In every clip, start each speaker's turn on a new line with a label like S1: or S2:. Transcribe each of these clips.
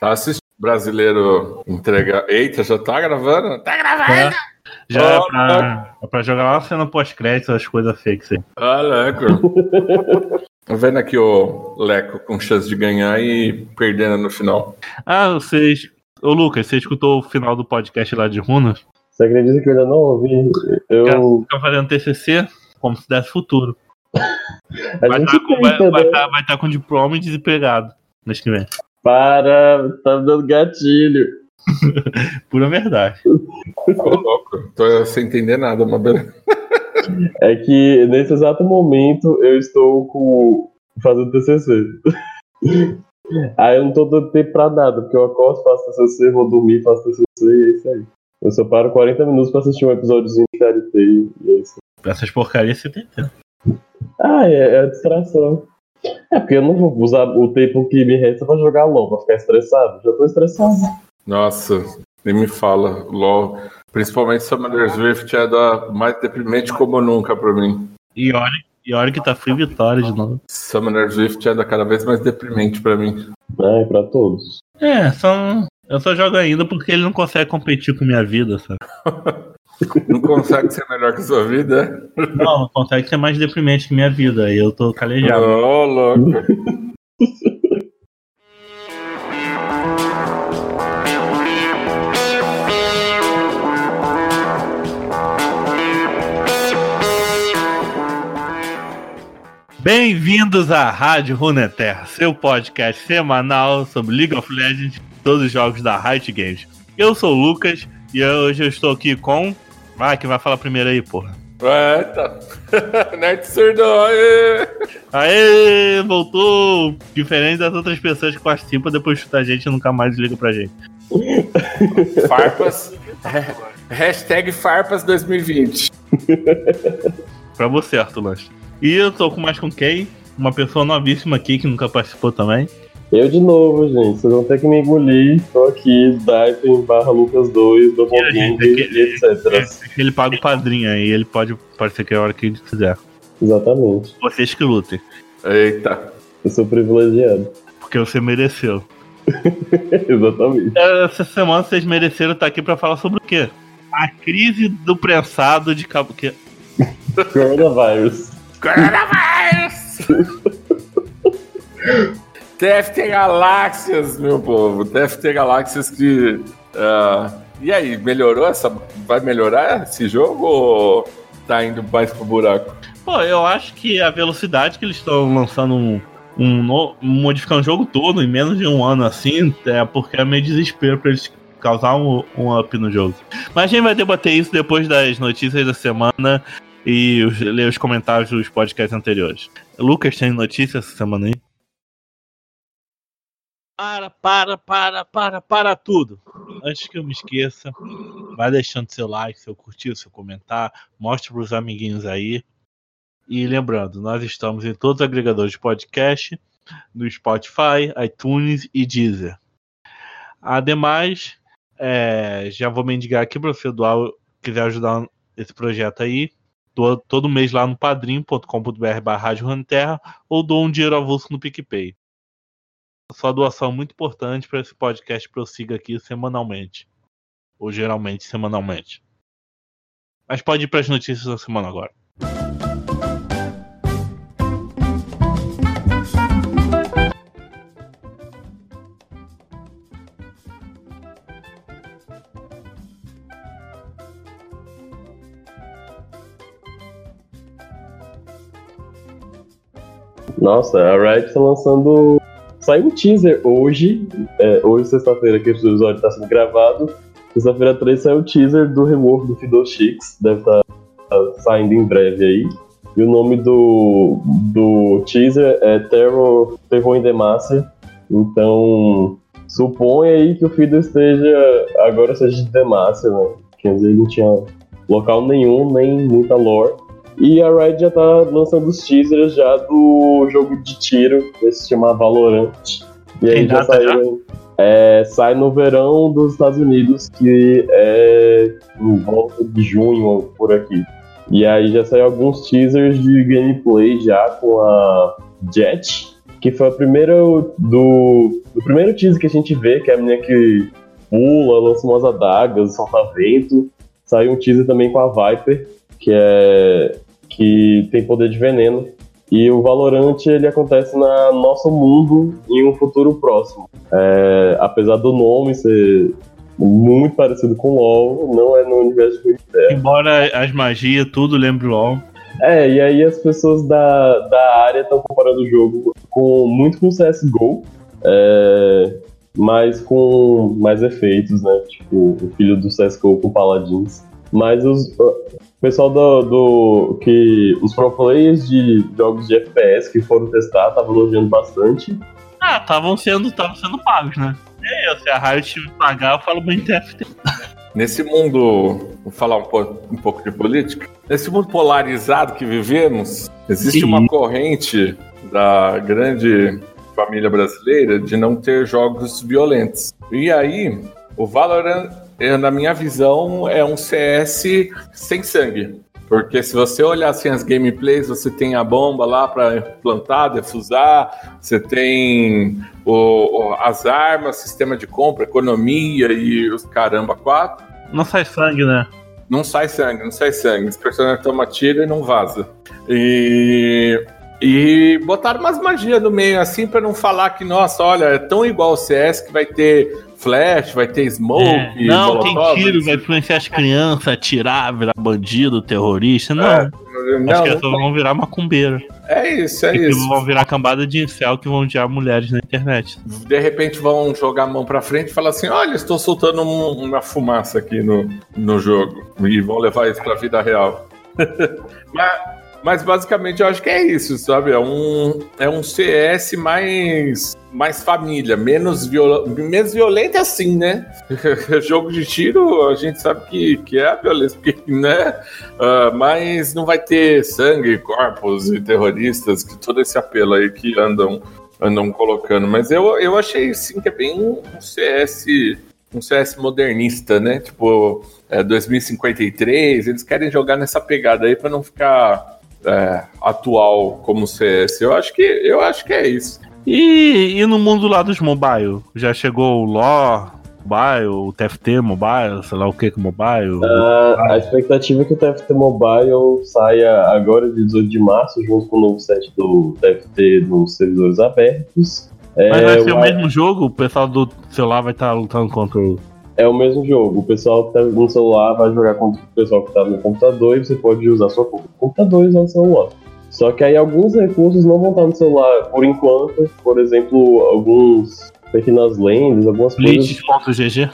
S1: Tá assistindo brasileiro entrega. Eita, já tá gravando? Tá gravando!
S2: É, já é pra, é pra jogar uma cena pós-crédito, as coisas fakes aí.
S1: Ah, Leco. Tô vendo aqui o Leco com chance de ganhar e perdendo no final.
S2: Ah, vocês. Ô Lucas, você escutou o final do podcast lá de Runas?
S3: Você acredita que eu ainda não ouvi? Eu.
S2: Fica fazendo TCC como se desse futuro.
S3: A
S2: Vai estar com, vai, vai tá- vai tá com diploma e desempregado mês que vem.
S3: Para, tá me dando gatilho.
S2: Pura verdade.
S1: Ô, louco. Tô sem entender nada, mas.
S3: É que nesse exato momento eu estou com fazendo TCC. Aí eu não tô dando tempo pra nada, porque eu acordo, faço TCC, vou dormir, faço TCC e é isso aí. Eu só paro 40 minutos pra assistir um episódiozinho de KLT e é isso.
S2: Pra essas porcarias você tem tempo.
S3: Ah, é, é a distração. É porque eu não vou usar o tempo que me resta pra jogar LOL, pra ficar estressado. Já tô estressado.
S1: Nossa, nem me fala. LOL. Principalmente Summoner Swift é da mais deprimente como nunca pra mim.
S2: E olha, e olha que tá free vitória de novo.
S1: Summoner Swift é da cada vez mais deprimente pra mim.
S3: É, pra todos.
S2: É, só. Eu só jogo ainda porque ele não consegue competir com minha vida, sabe?
S1: Não consegue ser melhor que sua vida? é?
S2: Não, não consegue ser mais deprimente que minha vida. E eu tô calejado.
S1: Ô, louco.
S2: Bem-vindos à Rádio Runeterra, seu podcast semanal sobre League of Legends e todos os jogos da Riot Games. Eu sou o Lucas e hoje eu estou aqui com. Vai, quem vai falar primeiro aí, porra?
S1: Eita. Nerd surdo. aê.
S2: Aê, voltou! Diferente das outras pessoas que participam, depois chuta a gente e nunca mais liga pra gente.
S1: Farpas. Hashtag Farpas 2020.
S2: Pra você, Arthur Lanche. E eu tô com mais com quem? Uma pessoa novíssima aqui que nunca participou também.
S3: Eu de novo, gente. Vocês vão ter que me engolir. Tô aqui, Dive barra Lucas 2, Double
S2: E a gente,
S3: King
S2: aquele-
S3: e etc.
S2: Ele paga o padrinho aí, ele pode parecer que é a hora que ele quiser.
S3: Exatamente.
S2: Vocês que lutem,
S1: Eita.
S3: Eu sou privilegiado.
S2: porque você mereceu.
S3: Exatamente.
S2: Essa semana vocês mereceram estar aqui pra falar sobre o quê? A crise do prensado de cabo. Que...
S3: Coronavírus.
S1: Coronavírus! TFT Galáxias, meu povo. TFT Galáxias que. ah, e aí, melhorou essa. Vai melhorar esse jogo ou tá indo mais pro buraco?
S2: Pô, eu acho que a velocidade que eles estão lançando um. um no... modificando o jogo todo em menos de um ano assim, é porque é meio desespero pra eles causar um, um up no jogo. Mas a gente vai debater isso depois das notícias da semana e os- ler os comentários dos podcasts anteriores. Lucas, tem notícia essa semana aí? Para, para, para, para, para tudo. Antes que eu me esqueça, vai deixando seu like, seu curtir, seu comentar, mostre pros amiguinhos aí. E lembrando, nós estamos em todos os agregadores de podcast, no Spotify, iTunes e Deezer. Ademais, é, já vou mendigar aqui para você doar, quiser ajudar esse projeto aí, doa todo mês lá no padrim.com.br barra Rádio Runeterra ou doa um dinheiro avulso no PicPay. Sua doação é muito importante para esse podcast prossiga aqui semanalmente. Ou geralmente semanalmente. Mas pode ir para as notícias da semana agora.
S3: Nossa, a Riot tá lançando. Saiu um teaser hoje. é, hoje, sexta-feira, que esse episódio tá sendo gravado. Sexta-feira 3 saiu o teaser do rework do Fiddle Chicks. Deve estar saindo em breve aí. E o nome do, do teaser é Terror, Terror in the. Então, supõe aí que o Fiddle esteja. Agora seja de The Master, né? Quer dizer, ele não tinha local nenhum, nem muita lore. E a Riot já tá lançando os teasers já do jogo de tiro, que se chama Valorant. E aí já saíram. É, sai no verão dos Estados Unidos, que é em volta de junho ou por aqui. E aí já saiu alguns teasers de gameplay já com a Jet, que foi a primeira do, do primeiro teaser que a gente vê, que é a menina que pula, lança umas adagas, solta vento. Saiu um teaser também com a Viper, que é que tem poder de veneno. E o Valorant ele acontece na nosso mundo em um futuro próximo. É, apesar do nome ser muito parecido com LoL, não é no universo de Terra.
S2: Embora as magias, tudo lembre LoL.
S3: É, e aí as pessoas da, da área estão comparando o jogo com muito com CSGO, é, mas com mais efeitos, né? Tipo, o filho do CSGO com Paladins. Mas os, o pessoal do, do. que. Os pro players de jogos de FPS que foram testar estavam elogiando bastante.
S2: Ah, estavam sendo, sendo pagos, né? É, se a Riot me pagar, eu falo bem TFT.
S1: Nesse mundo, vou falar um pouco, um pouco de política, nesse mundo polarizado que vivemos, existe Sim. uma corrente da grande família brasileira de não ter jogos violentos. E aí, o Valorant, na minha visão, é um CS sem sangue. Porque se você olhar assim as gameplays, você tem a bomba lá para plantar, defusar, você tem o, as armas, sistema de compra, economia e os caramba quatro.
S2: Não sai sangue, né?
S1: Não sai sangue, não sai sangue. Os personagens tomam tiro e não vaza. E e botaram umas magias no meio, assim, para não falar que, nossa, olha, é tão igual o CS que vai ter flash, vai ter smoke. É,
S2: não, molotov, tem tiro, vai influenciar as crianças, atirar, virar bandido, terrorista. Não. É, não Acho que elas vão virar macumbeiro.
S1: É isso, é e isso.
S2: Vão virar cambada de incel que vão odiar mulheres na internet.
S1: De repente vão jogar a mão pra frente e falar assim: olha, estou soltando um, uma fumaça aqui no, no jogo. E vão levar isso pra vida real. Mas mas basicamente eu acho que é isso, sabe? É um, é um CS mais, mais família, menos, menos violento assim, né? Jogo de tiro, a gente sabe que, que é a violência, né? Uh, mas não vai ter sangue, corpos e terroristas, que todo esse apelo aí que andam, andam colocando. Mas eu, eu achei sim que é bem um CS um CS modernista, né? Tipo, é 2053, eles querem jogar nessa pegada aí para não ficar é, atual como CS. Eu acho que eu acho que é isso.
S2: E, e no mundo lá dos mobile? Já chegou o Lore Mobile, o TFT Mobile, sei lá o que que Mobile?
S3: Uh, a expectativa é que o TFT Mobile saia agora de 18 de março, junto com o novo set do TFT nos servidores abertos.
S2: Mas é, vai ser o mesmo jogo? O pessoal do celular vai estar lutando contra o
S3: é o mesmo jogo. O pessoal que tá no celular vai jogar contra o pessoal que tá no computador e você pode usar sua conta computador e usar no celular. Só que aí alguns recursos não vão estar no celular por enquanto. Por exemplo, alguns pequenas lendas, algumas
S2: Glitch. coisas. GG.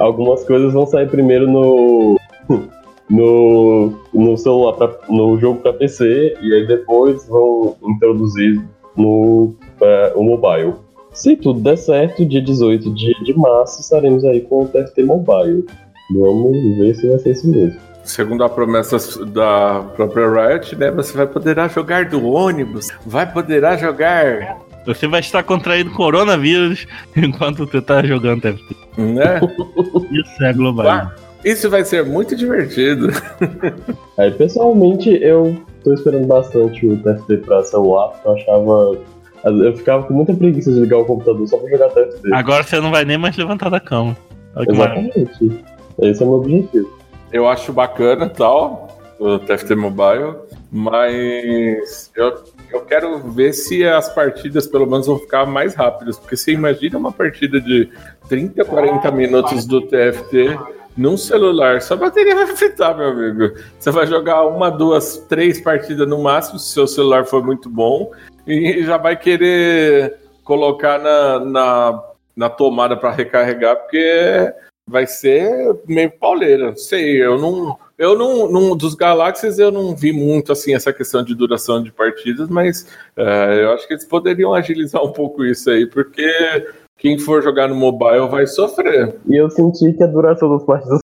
S3: algumas coisas vão sair primeiro no. no, no celular, pra, no jogo para PC, e aí depois vão introduzir no uh, o mobile. Se tudo der certo, dia 18 de, de março estaremos aí com o TFT Mobile. Vamos ver se vai ser isso mesmo.
S1: Segundo a promessa da própria Riot, né, você vai poder jogar do ônibus, vai poder jogar.
S2: Você vai estar contraindo coronavírus enquanto você está jogando TFT.
S1: Né?
S2: Isso é global.
S1: Isso vai ser muito divertido.
S3: Aí, pessoalmente, eu estou esperando bastante o TFT para celular, eu achava eu ficava com muita preguiça de ligar o computador só pra jogar TFT.
S2: Agora você não vai nem mais levantar da cama.
S3: Exatamente. Esse é o meu objetivo.
S1: Eu acho bacana tal, o TFT Mobile, mas eu, eu quero ver se as partidas pelo menos vão ficar mais rápidas, porque você imagina uma partida de 30, 40 minutos do TFT num celular, sua bateria vai fritar, meu amigo. Você vai jogar uma, duas, três partidas no máximo, se seu celular for muito bom, e já vai querer colocar na, na, na tomada para recarregar, porque vai ser meio pauleira. Não sei, eu não. Eu não, não. Dos Galáxias eu não vi muito assim essa questão de duração de partidas, mas é, eu acho que eles poderiam agilizar um pouco isso aí, porque quem for jogar no mobile vai sofrer.
S3: E eu senti que a duração das partidas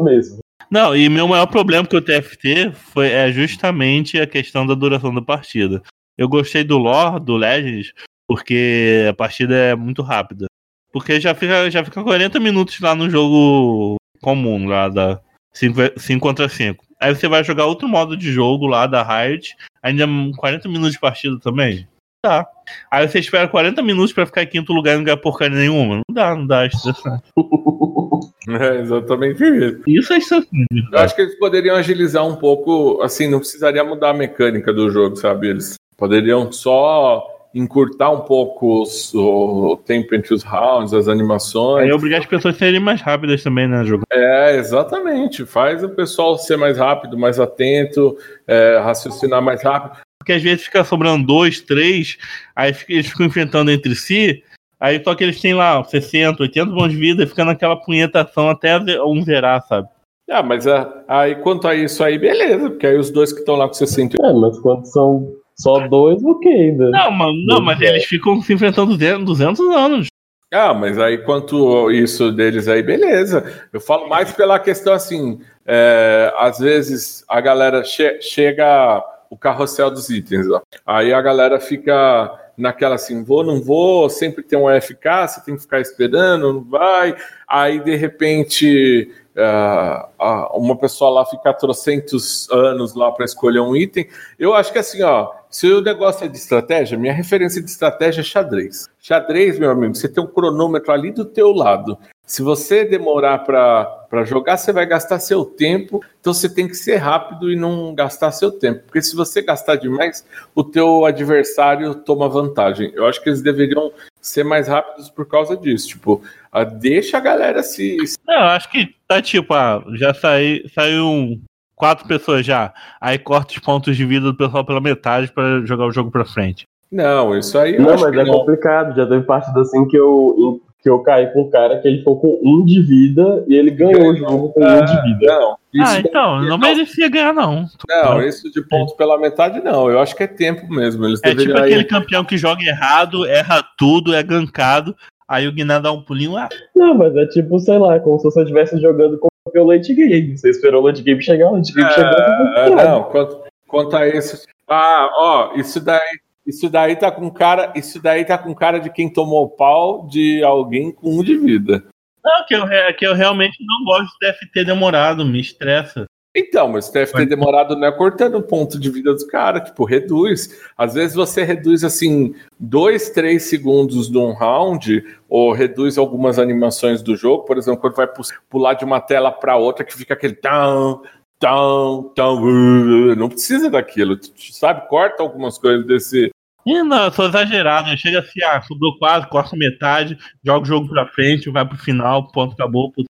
S3: foi mesmo.
S2: Não, e meu maior problema com o TFT foi, é justamente a questão da duração da partida. Eu gostei do lore, do Legends, porque a partida é muito rápida. Porque já fica, já fica 40 minutos lá no jogo comum, lá da 5, 5 contra 5. Aí você vai jogar outro modo de jogo lá da Riot, ainda 40 minutos de partida também. Tá. Aí você espera 40 minutos pra ficar em quinto lugar e não ganhar porcaria nenhuma. Não dá, não dá, é estressante.
S1: É exatamente isso.
S2: Isso é estressante.
S1: Eu acho que eles poderiam agilizar um pouco, assim, não precisaria mudar a mecânica do jogo, sabe? Eles poderiam só encurtar um pouco os- o, o tempo entre os rounds, as animações.
S2: Aí obrigar as pessoas a serem mais rápidas também, né, jogo?
S1: É, exatamente. Faz o pessoal ser mais rápido, mais atento, é, raciocinar mais rápido.
S2: Porque às vezes fica sobrando dois, três, aí fica- eles ficam enfrentando entre si, aí só que eles têm lá 60, 80 pontos de vida e fica naquela punhetação até um zerar, sabe?
S1: Ah, mas é, aí quanto a isso aí, beleza, porque aí os dois que estão lá com 60.
S3: É, mas quando são só dois, ok. Né?
S2: Não, mano, não, mas eles ficam se enfrentando 200, 200 anos.
S1: Ah, mas aí quanto isso deles aí, beleza. Eu falo mais pela questão assim, é, às vezes a galera che- chega o carrossel dos itens, ó. Aí a galera fica naquela assim, vou, não vou, sempre tem um FK, você tem que ficar esperando, não vai. Aí de repente ah, uma pessoa lá fica trocentos anos lá para escolher um item. Eu acho que assim, ó, se o negócio é de estratégia, minha referência de estratégia é xadrez. Xadrez, meu amigo, você tem um cronômetro ali do teu lado. Se você demorar para jogar, você vai gastar seu tempo. Então você tem que ser rápido e não gastar seu tempo. Porque se você gastar demais, o teu adversário toma vantagem. Eu acho que eles deveriam ser mais rápidos por causa disso. Tipo, ah, deixa a galera se.
S2: Não, acho que tá tipo, ah, já saí, saiu um, quatro pessoas já. Aí corta os pontos de vida do pessoal pela metade pra jogar o jogo pra frente.
S1: Não, isso aí eu
S3: Não,
S1: acho
S3: mas
S1: que
S3: é
S1: não.
S3: complicado. Já teve partida assim que eu, que eu caí com um cara que ele ficou com um de vida e ele ganhou o jogo com um de vida.
S1: Não, isso
S2: ah, então, não merecia ganhar, não.
S1: Não, isso de ponto pela metade não. Eu acho que é tempo mesmo. Eles
S2: É tipo
S1: deveriam
S2: aquele campeão que joga errado, erra tudo, é gankado. Aí o Guiná dá um pulinho, ah,
S3: Não, mas é tipo, sei lá, como se você estivesse jogando com o late game. Você esperou o late game chegar, o late game chegou.
S1: É, não, quanto, quanto a esse. Ah, ó, isso daí. Isso daí tá com cara. Isso daí tá com cara de quem tomou pau de alguém com um de vida.
S2: Não, que eu, que eu realmente não gosto de TFT demorado, me estressa.
S1: Então, mas deve ter demorado, né? Cortando o ponto de vida dos caras, tipo, reduz. Às vezes você reduz assim, dois, três segundos de um round, ou reduz algumas animações do jogo, por exemplo, quando vai pu- pular de uma tela para outra, que fica aquele tão, tão, tão. uh, Não precisa daquilo, sabe? Corta algumas coisas desse.
S2: Ih, não, eu sou exagerado. Chega assim, ah, sobrou quase, corta metade, joga o jogo pra frente, vai pro final, ponto, acabou. puto.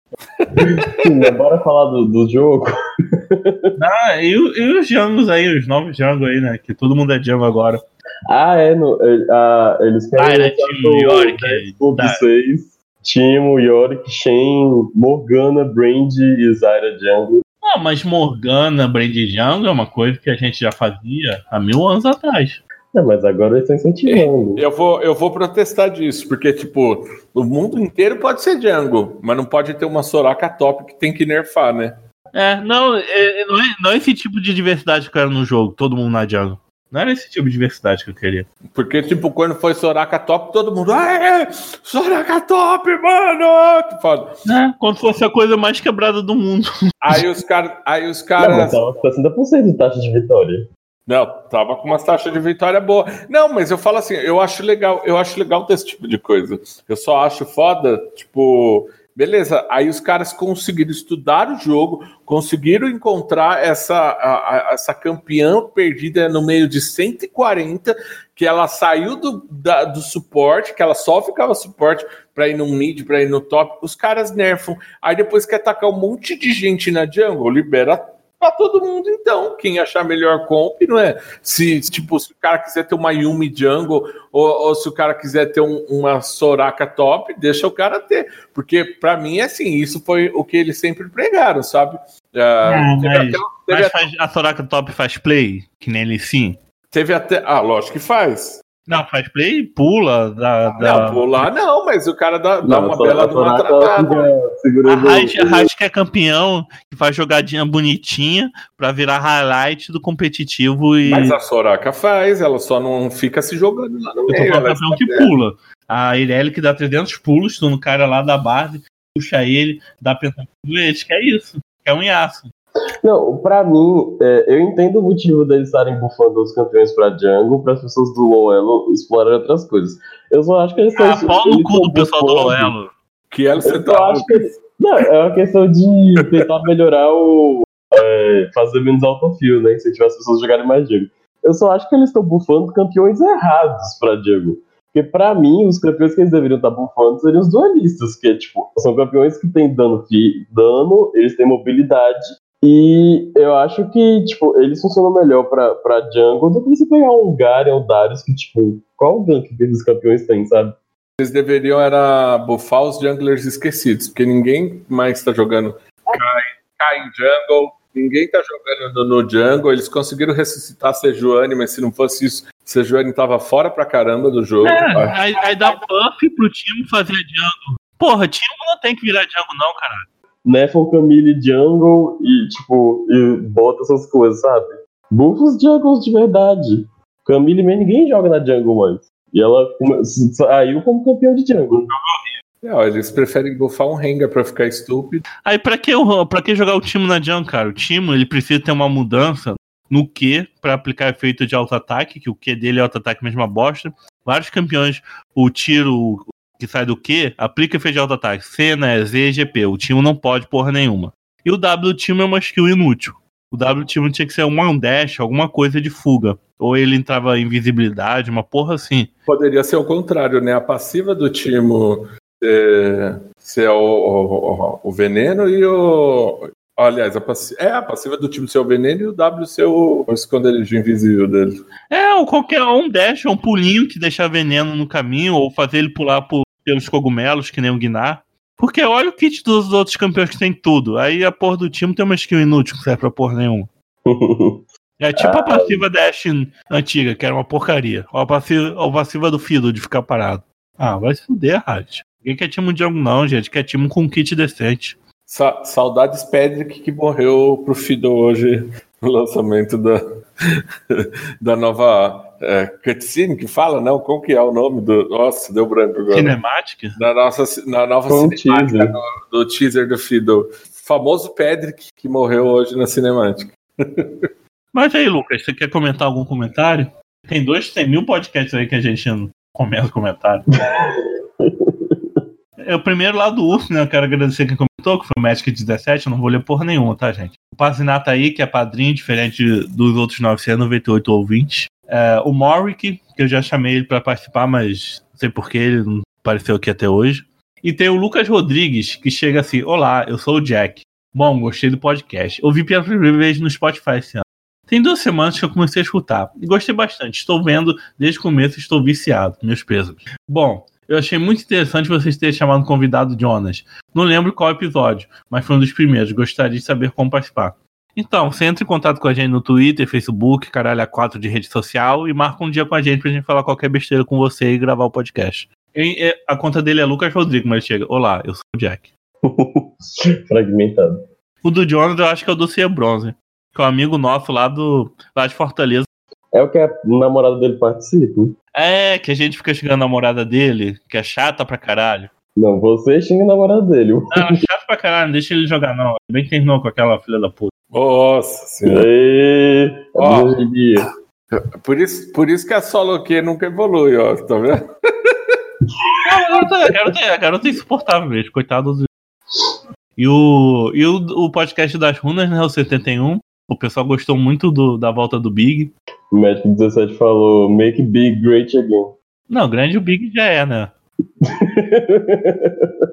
S3: Sim, bora falar do, do jogo.
S2: Ah, e, o- e os Jangos aí, os novos Django aí, né? Que todo mundo é Django agora.
S3: Ah, é, no, é, ah, eles
S2: Ah,
S3: querem
S2: era
S3: lançar
S2: Timo
S3: o
S2: Tá.
S3: 6. Timo, Yorick, Shen, Morgana, Brand e Zyra Jungle.
S2: Ah, mas Morgana, Brand Django é uma coisa que a gente já fazia há mil anos atrás.
S3: Não, mas agora eles estão incentivando.
S1: Eu vou, eu vou protestar disso, porque, tipo, o mundo inteiro pode ser Django, mas não pode ter uma Soraka top que tem que nerfar, né?
S2: É, não, é, é- não, é, não é esse tipo de diversidade que eu quero no jogo, todo mundo na Django. Não era esse tipo de diversidade que eu queria.
S1: Porque, tipo, quando foi Soraka top, todo mundo. Aê! Soraka top, mano! Que foda.
S2: É, quando fosse a coisa mais quebrada do mundo.
S1: Aí os caras. Aí os
S3: Não,
S1: caras.
S3: mas tava com 60% de taxa de vitória.
S1: Não, tava com uma taxa de vitória boa. Não, mas eu falo assim, eu acho legal, eu acho legal desse tipo de coisa. Eu só acho foda, tipo, beleza, aí os caras conseguiram estudar o jogo, conseguiram encontrar essa, a- a- essa campeã perdida no meio de 140, que ela saiu do, da- do suporte, que ela só ficava suporte para ir no mid, para ir no top. Os caras nerfam. Aí depois quer atacar um monte de gente na jungle, libera pra todo mundo, então. Quem achar melhor comp, não é? Se, tipo, se o cara quiser ter uma Yumi jungle, ou, ou se o cara quiser ter um- uma Soraka top, deixa o cara ter. Porque, pra mim, assim, isso foi o que eles sempre pregaram, sabe?
S2: Não,
S1: teve,
S2: mas-
S1: até,
S2: Mas faz- a Soraka Top faz play, que nem ele sim.
S1: teve até. Ah, lógico que faz.
S2: Não, faz play, pula, dá. dá...
S1: Não, pular não, mas o cara dá, dá
S3: Não,
S1: uma bela de uma tratada.
S3: fica
S2: A Raiz, a
S3: o-
S2: Raiz que é campeão, que faz jogadinha bonitinha pra virar highlight do competitivo e.
S1: Mas a Soraka faz, ela só não fica se jogando lá no
S2: Eu tô
S1: meio.
S2: falando campeão que pula. A Irelia que dá 300 pulos, tu no cara lá da base, puxa ele, dá pentapulo, eles quer isso. Quer um iaço.
S3: Não, pra mim, é, eu entendo o motivo deles estarem bufando os campeões pra jungle, para as pessoas do low elo explorarem outras coisas. Eu só acho que eles estão.
S2: Ah, pau no cu do pessoal do low elo.
S1: Que elo você
S3: Eu
S1: tá.
S3: acho que Não, é uma questão de tentar melhorar o. é, fazer menos autofill, né? Incentivar as pessoas a jogarem mais jungle. Eu só acho que eles estão bufando campeões errados pra jungle. Porque pra mim, os campeões que eles deveriam estar bufando seriam os duelistas, que tipo, são campeões que têm dano, fi- dano, eles têm mobilidade. E eu acho que, tipo, eles funcionam melhor pra, pra jungle do que você pegar um Garen, um Darius, que, tipo, qual o gank que esses campeões têm, sabe?
S1: Eles deveriam era buffar os junglers esquecidos, porque ninguém mais tá jogando Kai, Kai em jungle, ninguém tá jogando no, no jungle. Eles conseguiram ressuscitar a Sejuani, mas se não fosse isso, Sejuani tava fora pra caramba do jogo.
S2: É, aí, aí dá buff pro time fazer jungle. Porra, time não tem que virar jungle, não, cara.
S3: Nefon Camille jungle e, tipo, e bota essas coisas, sabe? Bufa os jungles de verdade. Camille Man ninguém joga na jungle mais. E ela saiu como campeão de jungle.
S1: É, ó, eles preferem buffar um Rengar pra ficar estúpido.
S2: Aí pra que, o- pra que jogar o time na jungle, cara? O time ele precisa ter uma mudança no Q pra aplicar efeito de auto-ataque, que o Q dele é auto-ataque mesma bosta. Vários campeões, o tiro que sai do Q, aplica efeito de auto-ataque. Cena, Z, GP. O time não pode porra nenhuma. E o W time é uma skill inútil. O W time tinha que ser um one dash, alguma coisa de fuga. Ou ele entrava em invisibilidade, uma porra assim.
S1: Poderia ser o contrário, né? A passiva do Timo ser, ser o, o, o veneno e o. Aliás, a passi- é a passiva do time ser o veneno e o W ser o, o esconderijo invisível dele.
S2: É, ou qualquer um dash, um pulinho que deixar veneno no caminho, ou fazer ele pular por- pelos cogumelos, que nem o Guinar. Porque olha o kit dos outros campeões que tem tudo. Aí a porra do time tem uma skill inútil que serve pra porra nenhuma. É tipo a passiva Dash antiga, que era uma porcaria. Ou a passiva, ou a passiva do Fiddle de ficar parado. Ah, vai se fuder, Riot. Ninguém quer time de jogo, não, gente. Quer time com um kit decente.
S1: Sa saudades Pedrick que morreu pro Fido hoje no lançamento da, da nova é, cutscene que fala, não? Como que é o nome do. Nossa, deu branco agora.
S2: Cinematic?
S1: Na, nossa, na nova
S3: um
S1: cinemática
S3: teaser.
S1: do, do teaser do Fido. Famoso Pedrick que morreu hoje na cinemática.
S2: Mas aí, Lucas, você quer comentar algum comentário? Tem dois, tem mil podcasts aí que a gente não comenta comentário. É o primeiro lá do Urso, né? Eu quero agradecer quem comentou, que foi o Magic 17. Eu não vou ler porra nenhuma, tá, gente? O Pazinato aí, que é padrinho, diferente dos outros 998 ouvintes. É, o Morrick, que eu já chamei ele pra participar, mas não sei porquê, ele não apareceu aqui até hoje. E tem o Lucas Rodrigues, que chega assim: Olá, eu sou o Jack. Bom, gostei do podcast. Ouvi pela primeira vez no Spotify esse ano. Tem duas semanas que eu comecei a escutar e gostei bastante. Estou vendo desde o começo, estou viciado. Meus pesos. Bom, eu achei muito interessante vocês terem chamado o convidado Jonas. Não lembro qual episódio, mas foi um dos primeiros. Gostaria de saber como participar. Então, você entra em contato com a gente no Twitter, Facebook, caralho a 4 de rede social e marca um dia com a gente pra gente falar qualquer besteira com você e gravar o podcast. E, e, a conta dele é Lucas Rodrigues, mas chega. Olá, eu sou o Jack.
S3: Fragmentado.
S2: O do Jonas eu acho que é o do Cia Bronze. Que é um amigo nosso lá do lá de Fortaleza.
S3: É o que a namorada dele participa?
S2: É, que a gente fica xingando a namorada dele, que é chata pra caralho.
S3: Não, você xinga a namorada dele.
S2: Não, é chato pra caralho, não deixa ele jogar não. Ele bem terminou com aquela filha da puta.
S1: Nossa senhora. Ó. Por isso, por isso que a solo Q nunca evolui, ó. Tá vendo?
S2: Não, a garota, a garota, a garota é insuportável mesmo, coitado do. E o, e o, o podcast das runas, né, o 71, o pessoal gostou muito do, da volta do Big.
S3: O Magic 17 falou: Make Big Great Again.
S2: Não, grande o Big já é, né?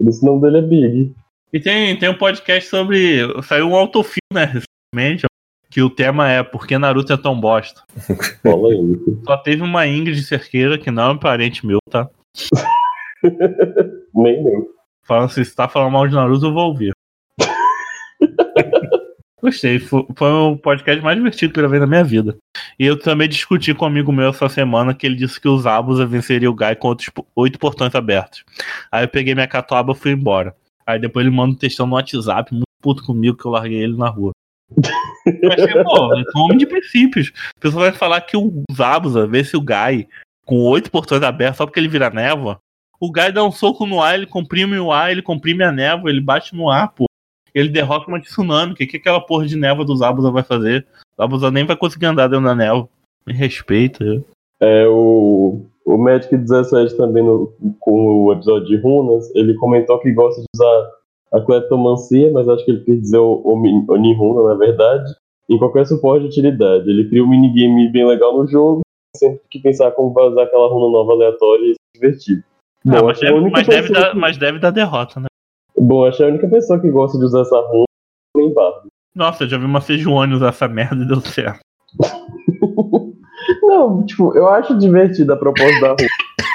S3: O nome dele é Big.
S2: E tem, tem um podcast sobre. Saiu um autofilme, né, recentemente, que o tema é Por que Naruto é tão bosta?
S3: Polêmico.
S2: Só teve uma Ingrid Cerqueira, que não é um parente meu, tá?
S3: Nem nem.
S2: Falando se está falando mal de Naruto, eu vou ouvir. Gostei, foi, o podcast mais divertido que eu gravei na minha vida. E eu também discuti com um amigo meu essa semana que ele disse que os Abusa venceria o Gai com outros oito portões abertos. Aí eu peguei minha catuaba e fui embora. Aí depois ele manda um textão no WhatsApp, muito puto comigo que eu larguei ele na rua. Achei, pô, sou um homem de princípios. A pessoa vai falar que o Zabuza vence o Gai com oito portões abertos só porque ele vira névoa. O Gai dá um soco no ar, ele comprime o ar, ele comprime a névoa, ele bate no ar, pô. Ele derrota uma tsunami. O que, que aquela porra de névoa dos Zabuza vai fazer? O Zabuza nem vai conseguir andar dentro da névoa. Me respeita.
S3: É, o, o Magic 17 também, no, com o episódio de runas, ele comentou que gosta de usar a cleptomancia, mas acho que ele quis dizer o, o, o Nihuna, na verdade, em qualquer suporte de utilidade. Ele cria um minigame bem legal no jogo, sempre que pensar como vai usar aquela runa nova aleatória e se divertir.
S2: Ah, mas, deve, mas, deve dar, que... mas deve dar derrota, né?
S3: Bom, acho que a única pessoa que gosta de usar essa runa é o Bardo.
S2: Nossa, eu já vi uma Sejuani usar essa merda e deu certo.
S3: Não, tipo, eu acho divertida a proposta da runa.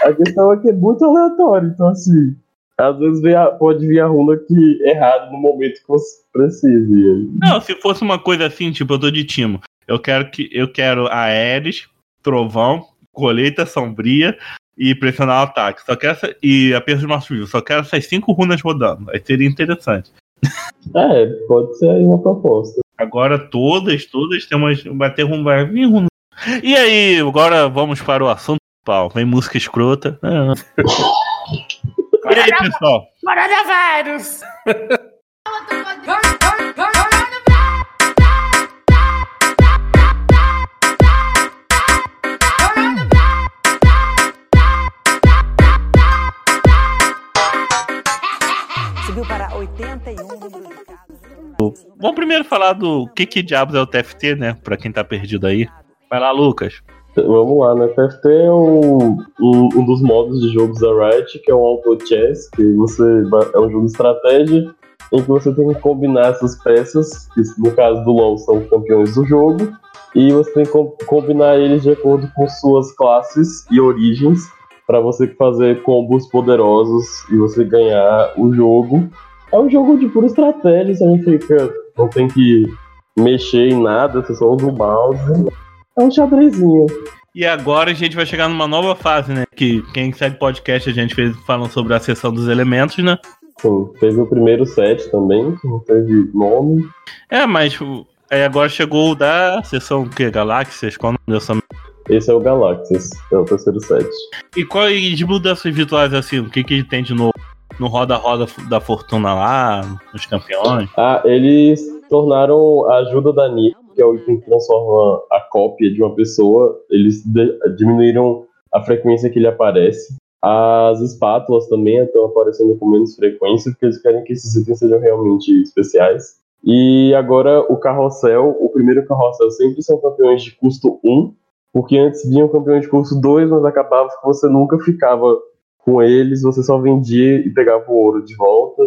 S3: A questão é que é muito aleatório, então assim. Às vezes pode vir a runa que errado no momento que você precise.
S2: Não, se fosse uma coisa assim, tipo, eu tô de timo. Eu quero que eu quero Aéreos, Trovão, Colheita Sombria e pressionar o ataque. Só quero essa, e apenas de vivo. Só quero essas cinco runas rodando. Aí seria interessante.
S3: É, pode ser aí uma proposta.
S2: Agora todas, todas tem umas. Bater rumo, vai vir runa. E aí, agora vamos para o assunto principal. Vem música escrota. e aí, pessoal?
S1: Coronavírus!
S2: 81 número de casos. Vamos primeiro falar do que, que diabos é o TFT, né? Pra quem tá perdido aí. Vai lá, Lucas.
S3: Vamos lá, né? TFT é um, um, dos modos de jogos da Riot, que é um auto chess, que você é um jogo de estratégia em que você tem que combinar essas peças, que no caso do LoL são campeões do jogo, e você tem que combinar eles de acordo com suas classes e origens para você fazer combos poderosos e você ganhar o jogo. É um jogo de pura estratégia, você não fica, não tem que mexer em nada, você só usa o mouse. É um xadrezinho.
S2: E agora a gente vai chegar numa nova fase, né? Que quem segue podcast a gente fez falando sobre a seção dos elementos, né?
S3: Sim, teve o primeiro set também, não teve nome.
S2: É, mas aí agora chegou o da seção que? Galáxias? Qual o nome
S3: esse é o Galaxias, é o terceiro set.
S2: E qual e de mudanças virtuais assim? O que que tem de novo? No roda-roda da fortuna lá, nos campeões?
S3: Ah, eles tornaram a ajuda da Nick, que é o item que transforma a cópia de uma pessoa, eles diminuíram a frequência que ele aparece. As espátulas também estão aparecendo com menos frequência, porque eles querem que esses itens sejam realmente especiais. E agora o carrossel, o primeiro carrossel sempre são campeões de custo 1, porque antes vinham campeões de curso 2, mas acabava que você nunca ficava com eles, você só vendia e pegava o ouro de volta.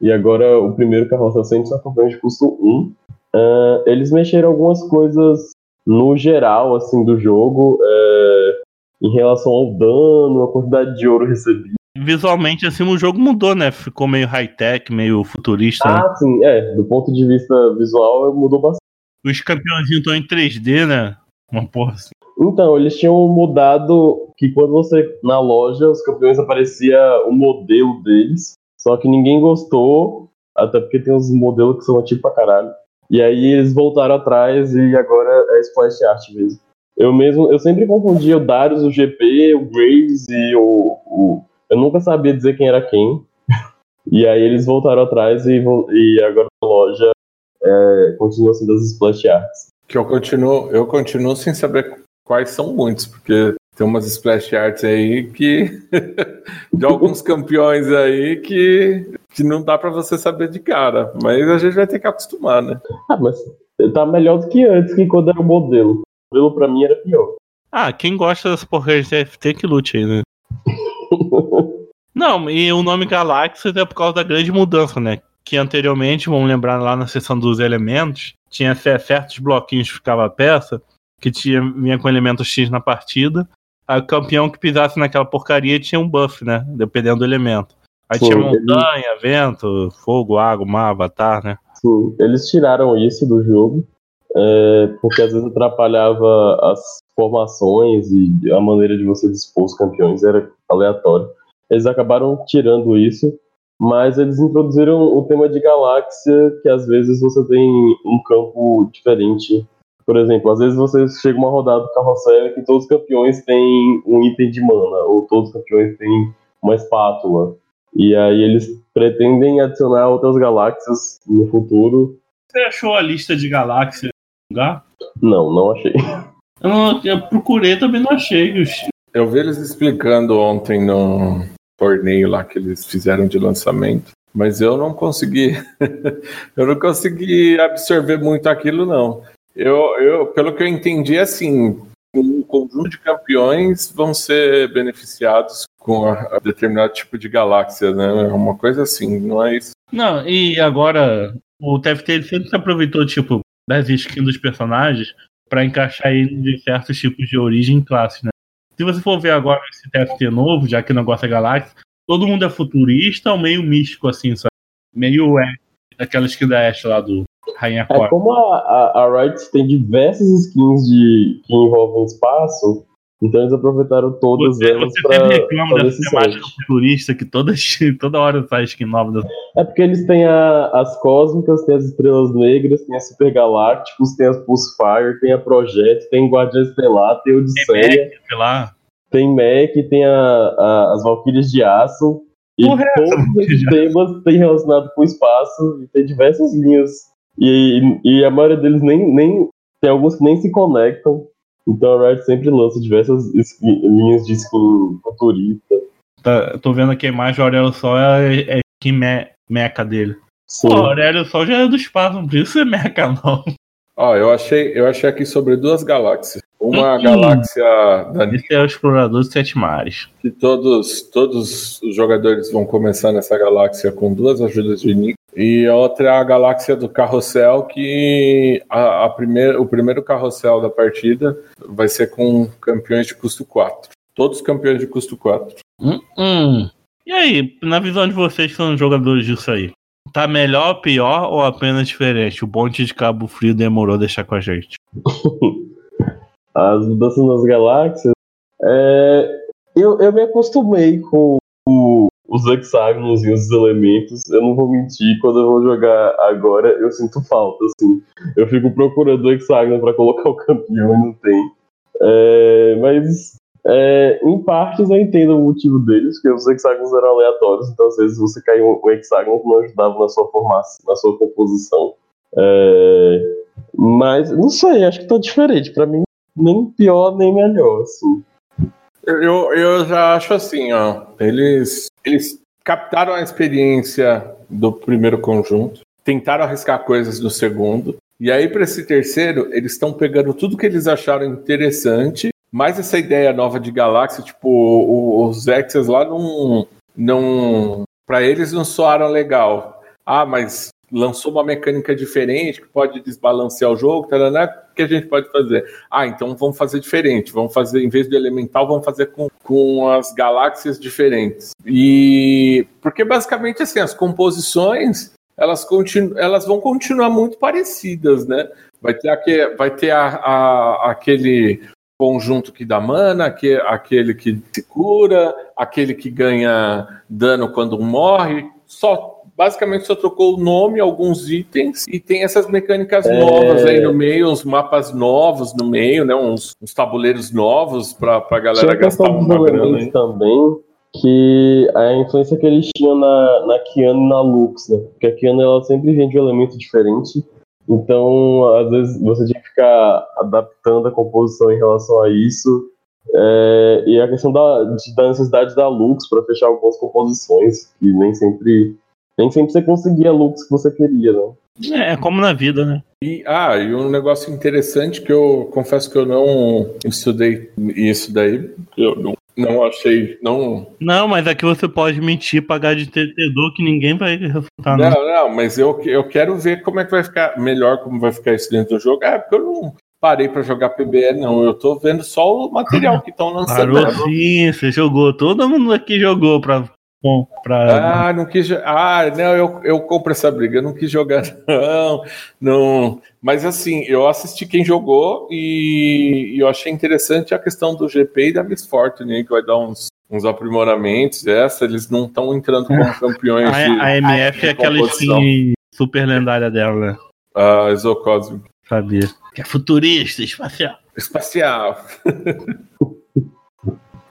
S3: E agora o primeiro carroça sempre são campeões de custo 1. Uh, ah, eles mexeram algumas coisas no geral assim do jogo, uh, em relação ao dano, a quantidade de ouro recebido.
S2: Visualmente, assim, o jogo mudou, né? Ficou meio high-tech, meio futurista.
S3: Ah,
S2: né?
S3: sim, é. Do ponto de vista visual, mudou bastante.
S2: Os campeões estão em 3D, né? Uma porra assim.
S3: Então, eles tinham mudado que quando você na loja, os campeões aparecia o modelo deles, só que ninguém gostou, até porque tem uns modelos que são antigos pra caralho. E aí eles voltaram atrás e agora é splash art mesmo. Eu mesmo, eu sempre confundia o Darius, o GP, o Graves e o, o eu nunca sabia dizer quem era quem. e aí eles voltaram atrás e, e agora a loja é, continua sendo as splash arts.
S1: Que eu continuo, eu continuo sem saber quais são muitos, porque tem umas splash arts aí que. de alguns campeões aí que, que não dá para você saber de cara. Mas a gente vai ter que acostumar, né?
S3: Ah, mas tá melhor do que antes, que quando era o modelo. O modelo pra mim era pior.
S2: Ah, quem gosta das porras de FT que lute aí, né? não, e o nome Galaxies é por causa da grande mudança, né? Que anteriormente, vamos lembrar lá na seção dos elementos, tinha certos bloquinhos que ficava a peça, que tinha, vinha com elemento X na partida. Aí o campeão que pisasse naquela porcaria tinha um buff, né? Dependendo do elemento. Aí tinha montanha, ele... vento, fogo, água, mar, avatar, né?
S3: Sim, eles tiraram isso do jogo, é, porque às vezes atrapalhava as formações e a maneira de você dispor os campeões era aleatório. Eles acabaram tirando isso, mas eles introduziram o tema de galáxia, que às vezes você tem um campo diferente por exemplo, às vezes você chega uma rodada do carrossel que todos os campeões têm um item de mana, ou todos os campeões têm uma espátula. E aí eles pretendem adicionar outras galáxias no futuro.
S2: Você achou a lista de galáxias no lugar?
S3: Não, não achei.
S2: Eu, não- eu procurei também não achei.
S1: Eu vi eles explicando ontem no torneio lá que eles fizeram de lançamento, mas eu não consegui, eu não consegui absorver muito aquilo não. Eu, eu, pelo que eu entendi, assim, um conjunto de campeões vão ser beneficiados com a, a determinado tipo de galáxia, né? É Uma coisa assim, não é isso?
S2: Não, e agora o TFT sempre se aproveitou, tipo, das skins dos personagens pra encaixar ele em certos tipos de origem e né? Se você for ver agora esse TFT novo, já que o negócio é galáxia, todo mundo é futurista ou meio místico, assim, sabe? Meio é aquela skin da Ashe lá do Rainha
S3: É como a, a, a Riot tem diversas skins de, que envolvem espaço, então eles aproveitaram todas
S2: Você,
S3: elas
S2: você
S3: pra
S2: sempre reclama dessa temática futurista que toda, toda hora sai skin nova. Da...
S3: É porque eles têm a- as cósmicas, tem as estrelas negras, tem as super galácticos, tem as Pulsefire, tem a Project, tem Guardiã Estelar, tem Odisseia,
S2: Sei lá.
S3: tem Mac, tem a, a- as Valkyries de Aço. E
S2: Porra, é
S3: todos esses temas têm relacionado com o espaço e tem diversas linhas. E, e a maioria deles nem, nem. Tem alguns que nem se conectam. Então a Riot sempre lança diversas skin- linhas de skin futurista.
S2: Tá, tô vendo aqui a imagem, o Aurélio Sol é, é skin me, meca dele.
S3: Sim.
S2: Pô, o Aurélio Sol já é do espaço, não precisa ser meca, não.
S1: Ó, eu achei, eu achei aqui sobre duas galáxias. Uma
S2: Hum.
S1: galáxia da
S2: Esse é o explorador dos sete mares.
S1: que todos, todos os jogadores vão começar nessa galáxia com duas ajudas de Nick. E a outra é a galáxia do carrossel, que a, a primeira, o primeiro carrossel da partida vai ser com campeões de custo 4. Todos campeões de custo 4.
S2: Hum, hum. E aí, na visão de vocês que são jogadores disso aí? Tá melhor, pior ou apenas diferente? O bonde de Cabo Frio demorou a deixar com a gente.
S3: As mudanças nas galáxias. é, eu, eu me acostumei com o- os hexágonos e os elementos. Eu não vou mentir, quando eu vou jogar agora, eu sinto falta, assim. Eu fico procurando o hexágono pra colocar o campeão e não tem. É, mas, é, em partes, eu entendo o motivo deles, porque os hexágonos eram aleatórios, então às vezes você caiu um, hexágono que não ajudava na sua formação, na sua composição. É, mas, não sei, acho que tá diferente. Pra mim, nem pior nem melhor, assim.
S1: Eu, eu já acho assim, ó. Eles, eles captaram a experiência do primeiro conjunto, tentaram arriscar coisas no segundo, e aí para esse terceiro, eles estão pegando tudo que eles acharam interessante, mais essa ideia nova de galáxia, tipo, os Exas lá não. não para eles não soaram legal. Ah, mas lançou uma mecânica diferente que pode desbalancear o jogo, taraná, o que a gente pode fazer? Ah, então vamos fazer diferente. Vamos fazer, em vez do elemental, vamos fazer com, com as galáxias diferentes. E porque basicamente assim, as composições elas, continu, elas vão continuar muito parecidas, né? Vai ter, aque, vai ter a, a, aquele conjunto que dá mana, aque, aquele que se cura, aquele que ganha dano quando morre. Só basicamente só trocou o nome, alguns itens, e tem essas mecânicas
S3: É.
S1: novas aí no meio, uns mapas novos no meio, né? Uns, uns tabuleiros novos pra, pra galera
S3: Tinha a
S1: gastar uma grana. hein?
S3: também, que a influência que eles tinham na, na Kiana e na Lux, né? Porque a Kiana ela sempre vende um elemento diferente. Então, às vezes, você tinha que ficar adaptando a composição em relação a isso. É, e a questão da, da necessidade da Lux para fechar algumas composições, que nem sempre, nem sempre você conseguia a Lux que você queria, né?
S2: É, é como na vida, né?
S1: E, ah, e um negócio interessante que eu confesso que eu não estudei isso daí, eu não, não achei, não,
S2: Não, mas aqui você pode mentir, pagar de entendedor que ninguém vai refutar, não.
S1: não, não, mas eu, eu quero ver como é que vai ficar, melhor como vai ficar isso dentro do jogo, é, porque eu não parei pra jogar PBE, não, eu tô vendo só o material que estão lançando.
S2: Parou sim, você jogou. Todo mundo aqui jogou pra. Bom, pra
S1: Ah, não quis. jo- Ah, não, eu, eu compro essa briga. Eu não quis jogar, não. não. Mas assim, eu assisti quem jogou e, e eu achei interessante a questão do GP e da Miss Fortune, aí, que vai dar uns, uns aprimoramentos. Essa, eles não estão entrando como campeões de.
S2: a, a MF é aquela skin super lendária dela, né?
S1: A Exocosmic
S2: Sabia. Que é futurista, espacial.
S1: espacial.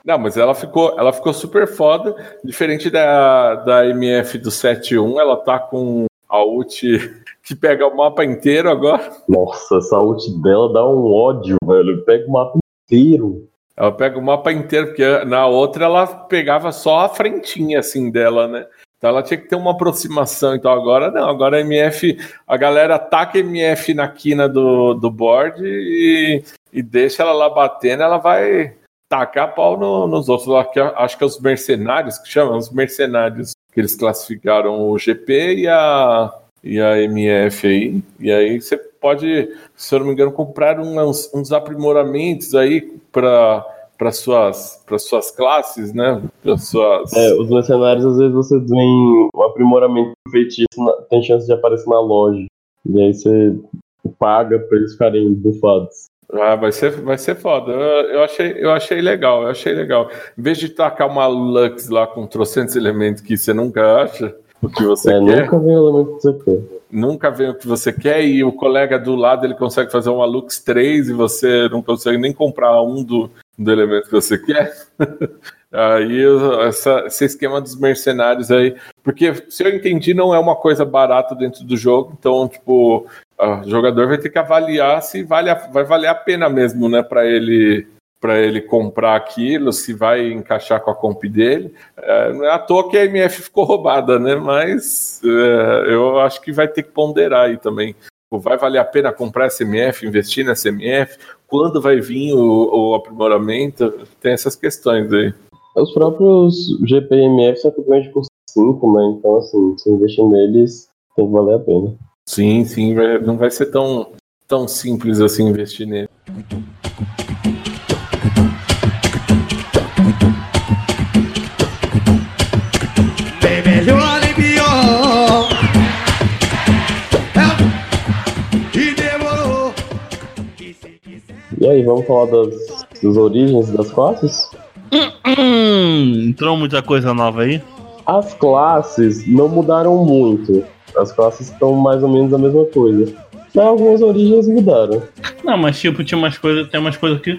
S1: Não, mas ela ficou, ela ficou super foda. Diferente da, da MF do 7.1, ela tá com a ult que pega o mapa inteiro agora.
S3: Nossa, essa ult dela dá um ódio, velho. Pega o mapa inteiro.
S1: Ela pega o mapa inteiro, porque na outra ela pegava só a frentinha assim dela, né? Então ela tinha que ter uma aproximação. Então agora não, agora a MF, a galera ataca a MF na quina do, do board e, e deixa ela lá batendo, ela vai tacar pau no, nos outros. Acho que é os mercenários que chamam, os mercenários que eles classificaram o GP e a, e a MF aí. E aí você pode, se eu não me engano, comprar uns, uns aprimoramentos aí para para suas para suas classes, né? Para suas
S3: É, os mercenários às vezes você tem um aprimoramento do feitiço, tem chance de aparecer na loja. E aí você paga para eles ficarem bufados.
S1: Ah, vai ser, vai ser foda. Eu, eu achei, eu achei legal, eu achei legal. Em vez de tacar uma Lux lá com trocentos elementos que você nunca acha o que você
S3: É,
S1: quer,
S3: nunca vem o elemento que você quer.
S1: nunca vem o que você quer e o colega do lado ele consegue fazer uma Lux 3 e você não consegue nem comprar um do, do elemento que você quer. aí essa- esse esquema dos mercenários aí, porque se eu entendi não é uma coisa barata dentro do jogo, então tipo o jogador vai ter que avaliar se vale a- vai valer a pena mesmo, né, para ele para ele comprar aquilo, se vai encaixar com a comp dele. É, não é à toa que a MF ficou roubada, né? Mas é, eu acho que vai ter que ponderar aí também. Vai valer a pena comprar essa MF, investir nessa MF? Quando vai vir o, o aprimoramento? Tem essas questões aí.
S3: Os próprios GPMF são campeões de curso 5, né? Então, assim, se investir neles, tem que valer a pena.
S1: Sim, sim, vai- não vai ser tão, tão simples assim investir nele.
S4: E
S3: aí, vamos falar das, das origens das classes?
S5: Hum, entrou muita coisa nova aí.
S3: As classes não mudaram muito. As classes estão mais ou menos a mesma coisa. Mas algumas origens mudaram.
S5: Não, mas tipo, tinha umas coisas, tem umas coisas que eu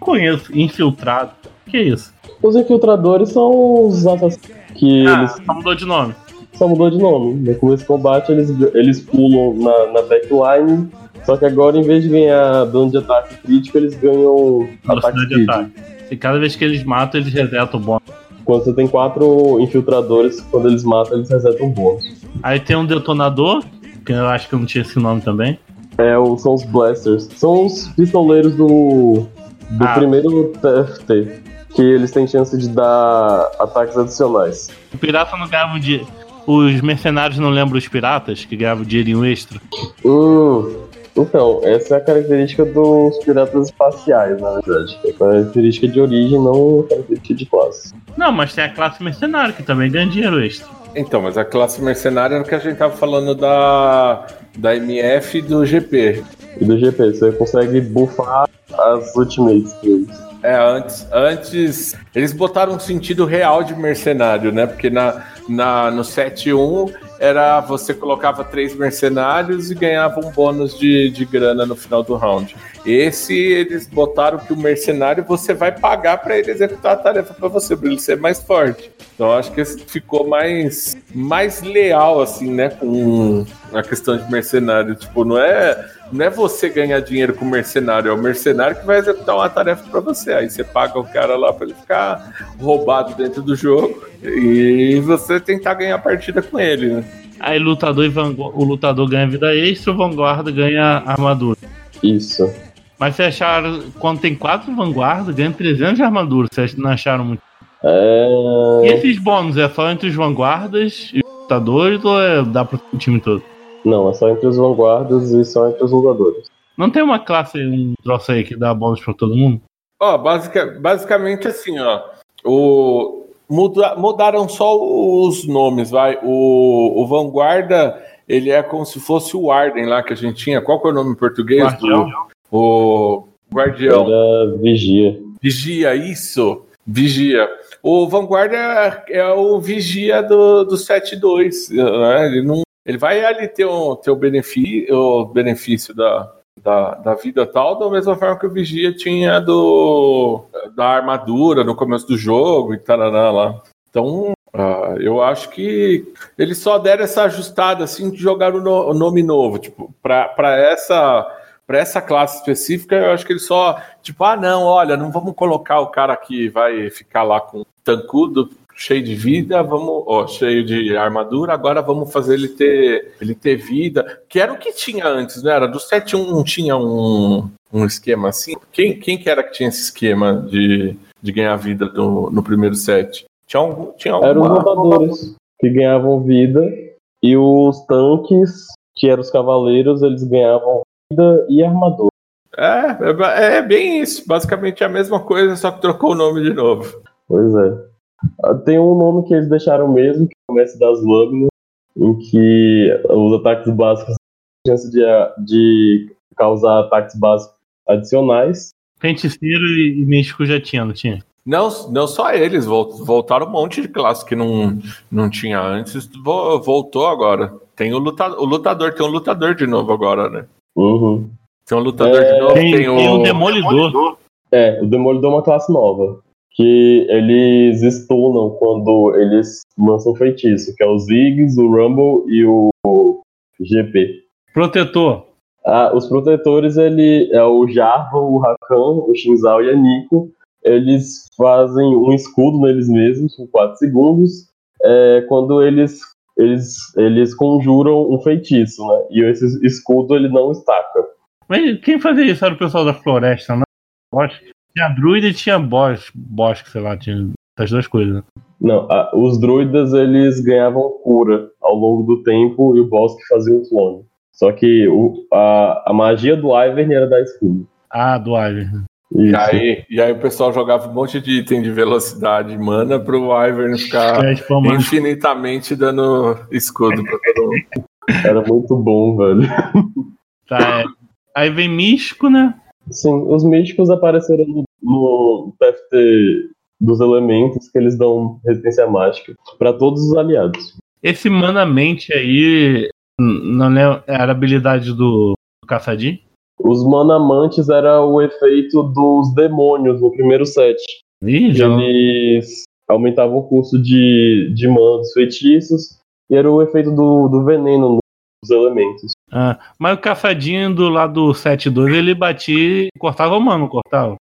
S5: conheço, infiltrado. Que isso?
S3: Os infiltradores são os assassinos que
S5: Ah,
S3: eles
S5: só mudou de nome.
S3: só mudou de nome. No começo do combate eles, eles pulam na, na backline, só que agora em vez de ganhar dano de ataque crítico, eles ganham ataque
S5: de ataque. E cada vez que eles matam, eles resetam o bônus.
S3: Quando você tem quatro infiltradores, quando eles matam, eles resetam um bônus.
S5: Aí tem um detonador, que eu acho que eu não tinha esse nome também.
S3: É, o- são os blasters. São os pistoleiros do, do
S5: Ah.
S3: primeiro TFT. Que eles têm chance de dar ataques adicionais.
S5: O pirata não ganhava de. Os mercenários não lembram os piratas, que ganhavam dinheirinho extra.
S3: Hum, então, essa é a característica dos piratas espaciais, na verdade. É característica de origem, não característica de classe.
S5: Não, mas tem a classe mercenário, que também ganha dinheiro extra.
S1: Então, mas a classe mercenária era o que a gente tava falando da, da MF e do GP.
S3: E do GP, você consegue buffar as ultimates deles.
S1: É, antes, antes eles botaram um sentido real de mercenário, né? Porque na, na, no 7.1 era você colocava três mercenários e ganhava um bônus de, de grana no final do round. Esse eles botaram que o mercenário você vai pagar para ele executar a tarefa para você, para ele ser mais forte. Então acho que esse ficou mais, mais leal, assim, né? Com a questão de mercenário. Tipo, não é, não é você ganhar dinheiro com o mercenário, é o mercenário que vai executar uma tarefa para você. Aí você paga o cara lá para ele ficar roubado dentro do jogo e você tentar ganhar a partida com ele, né?
S5: Aí lutador e vangu- o lutador ganha vida extra, o vanguarda ganha armadura.
S3: Isso.
S5: Mas vocês acharam, quando tem quatro vanguardas, ganha 300 de armadura. Vocês não acharam muito? E
S3: É...
S5: esses bônus, é só entre os vanguardas e os lutadores ou é, dá pro time todo?
S3: Não, é só entre os vanguardas e só entre os lutadores.
S5: Não tem uma classe, um troço aí que dá bônus pra todo mundo?
S1: Ó, basica- basicamente assim, ó. O, muda- mudaram só os nomes, vai. O, o Vanguarda, ele é como se fosse o Arden lá que a gente tinha. Qual que é o nome em português?
S5: Guardião.
S1: Do, o Guardião.
S3: Era vigia.
S1: Vigia, isso. Vigia. O Vanguarda é, é o vigia do, do 7.2. Né? Ele, não, ele vai ali ter, um, ter o, benefício, o benefício da, da, da vida tal, da mesma forma que o Vigia tinha do da armadura no começo do jogo e tarará lá. Então, ah, eu acho que eles só deram essa ajustada assim de jogar o, no- o nome novo, tipo, para essa para essa classe específica, eu acho que eles só, tipo, ah, não, olha, não vamos colocar o cara que vai ficar lá com tancudo, cheio de vida, vamos, ó, cheio de armadura, agora vamos fazer ele ter ele ter vida, que era o que tinha antes, não era? Do 7-1 não tinha um, um esquema assim? Quem, quem que era que tinha esse esquema de, de ganhar vida no, no primeiro set? Tinha, algum, tinha
S3: Eram os
S1: alguma...
S3: lutadores que ganhavam vida e os tanques, que eram os cavaleiros, eles ganhavam e armadura.
S1: É, é, é bem isso. Basicamente é a mesma coisa, só que trocou o nome de novo.
S3: Pois é. Ah, Tem um nome que eles deixaram mesmo, que é o Mestre das Lâminas, em que os ataques básicos têm chance de, de causar ataques básicos adicionais.
S5: Feiticeiro e, místico já tinha, não tinha?
S1: Não, não só eles, vol- voltaram um monte de classe que não, não tinha antes, vo- voltou agora. Tem o lutador, o lutador, tem um lutador de novo agora, né?
S3: Uhum.
S1: Tem um lutador
S3: É,
S1: de novo,
S5: Tem,
S1: tem,
S5: tem
S1: o.
S5: um demolidor.
S3: É, o Demolidor é uma classe nova. Que eles stunam quando eles lançam feitiço, que é o Ziggs, o Rumble e o GP.
S5: Protetor.
S3: Ah, os protetores, ele é o Jarvan, o Rakan, o Shinzal e a Nico. Eles fazem um escudo neles mesmos, por 4 segundos, é, quando eles, eles, eles conjuram um feitiço, né? E esse escudo ele não estaca.
S5: Mas quem fazia isso era o pessoal da floresta? Bosque. Tinha druida e tinha bosque, bosque, sei lá, tinha essas duas coisas. né?
S3: Não, a- os druidas eles ganhavam cura ao longo do tempo e o bosque fazia um clone. Só que o- a, a magia do Ivern era da escudo.
S5: Ah, do Ivy.
S1: E
S3: Isso.
S1: aí, e aí o pessoal jogava um monte de item de velocidade e mana pro Ivern ficar
S5: É, spamando.
S1: infinitamente dando escudo pra todo mundo.
S3: Era muito bom, velho.
S5: Tá, é. Aí vem místico, né?
S3: Sim, os místicos apareceram no, no TFT dos elementos que eles dão resistência mágica pra todos os aliados.
S5: Esse manamente aí não é, era a habilidade do, do caçadinho?
S3: Os manamantes era o efeito dos demônios no primeiro set.
S5: Ih, já
S3: Eles aumentavam o custo de, de mana dos feitiços e era o efeito do, do veneno nos elementos.
S5: Ah, mas o caçadinho do lado 7-2 ele batia e cortava mão, não cortava?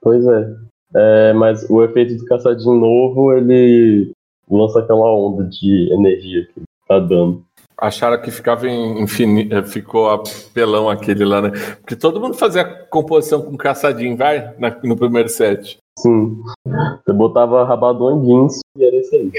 S3: Pois é. É, Mas o efeito do caçadinho novo, ele lança aquela onda de energia que tá dando.
S1: Acharam que ficava infinito, ficou apelão aquele lá, né? Porque todo mundo fazia composição com caçadinho, vai? Na- no primeiro set.
S3: Sim. Você botava rabadão guinso e era isso aí.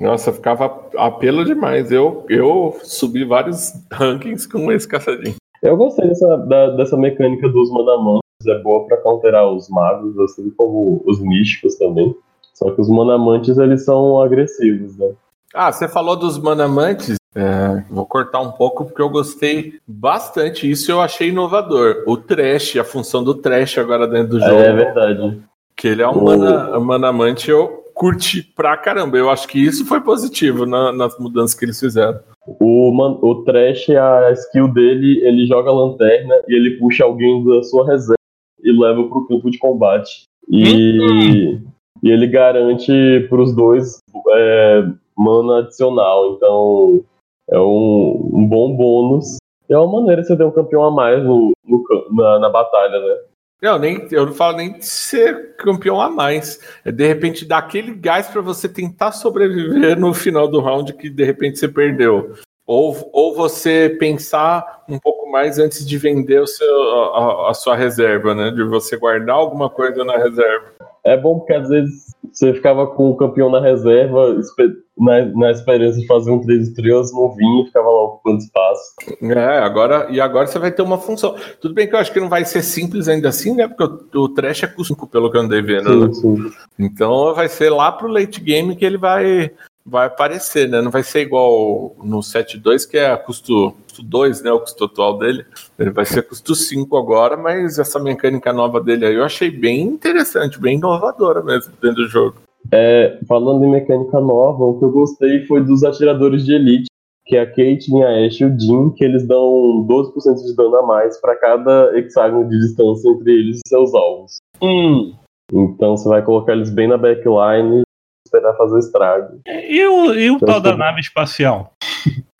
S1: Nossa, ficava apelo demais. Eu, eu subi vários rankings com esse caçadinho.
S3: Eu gostei dessa, da- dessa mecânica dos manamantes, é boa pra counterar os magos, assim como os místicos também. Só que os manamantes, eles são agressivos, né?
S1: Ah, você falou dos manamantes. É, vou cortar um pouco porque eu gostei bastante. Isso eu achei inovador. O trash, a função do trash agora dentro do jogo.
S3: É verdade.
S1: Que ele é um
S3: O-
S1: mana, manamante, eu curti pra caramba. Eu acho que isso foi positivo na- nas mudanças que eles fizeram.
S3: O, man, o Trash, a skill dele, ele joga a lanterna e ele puxa alguém da sua reserva e leva pro campo de combate. E, e ele garante pros dois é, mana adicional. Então é um, um bom bônus. É uma maneira de você ter um campeão a mais no, no na, na batalha, né?
S1: Eu, nem, eu não falo nem de ser campeão a mais. É de repente dar aquele gás pra você tentar sobreviver no final do round que de repente você perdeu. Ou, ou você pensar um pouco mais antes de vender o seu, a, a sua reserva, né? De você guardar alguma coisa na reserva.
S3: É bom porque às vezes você ficava com o campeão na reserva, na, na esperança de fazer um 3 estrelas, não vinha e ficava lá ocupando espaço.
S1: É, agora, e agora você vai ter uma função. Tudo bem que eu acho que não vai ser simples ainda assim, né? Porque o, o trash é custo 5, pelo que eu andei vendo. né?
S3: Sim, sim.
S1: Então vai ser lá pro late game que ele vai, vai aparecer, né? Não vai ser igual no 7.2, que é custo, custo 2, né? O custo atual dele. Ele vai ser custo 5 agora, mas essa mecânica nova dele aí eu achei bem interessante, bem inovadora mesmo dentro do jogo.
S3: É, falando em mecânica nova, o que eu gostei foi dos atiradores de elite, que é a Caitlyn, a Ashe e o Jin, que eles dão 12% de dano a mais para cada hexágono de distância entre eles e seus alvos.
S5: Hum.
S3: Então você vai colocar eles bem na backline esperar fazer estrago.
S5: E o, e o tal da nave espacial?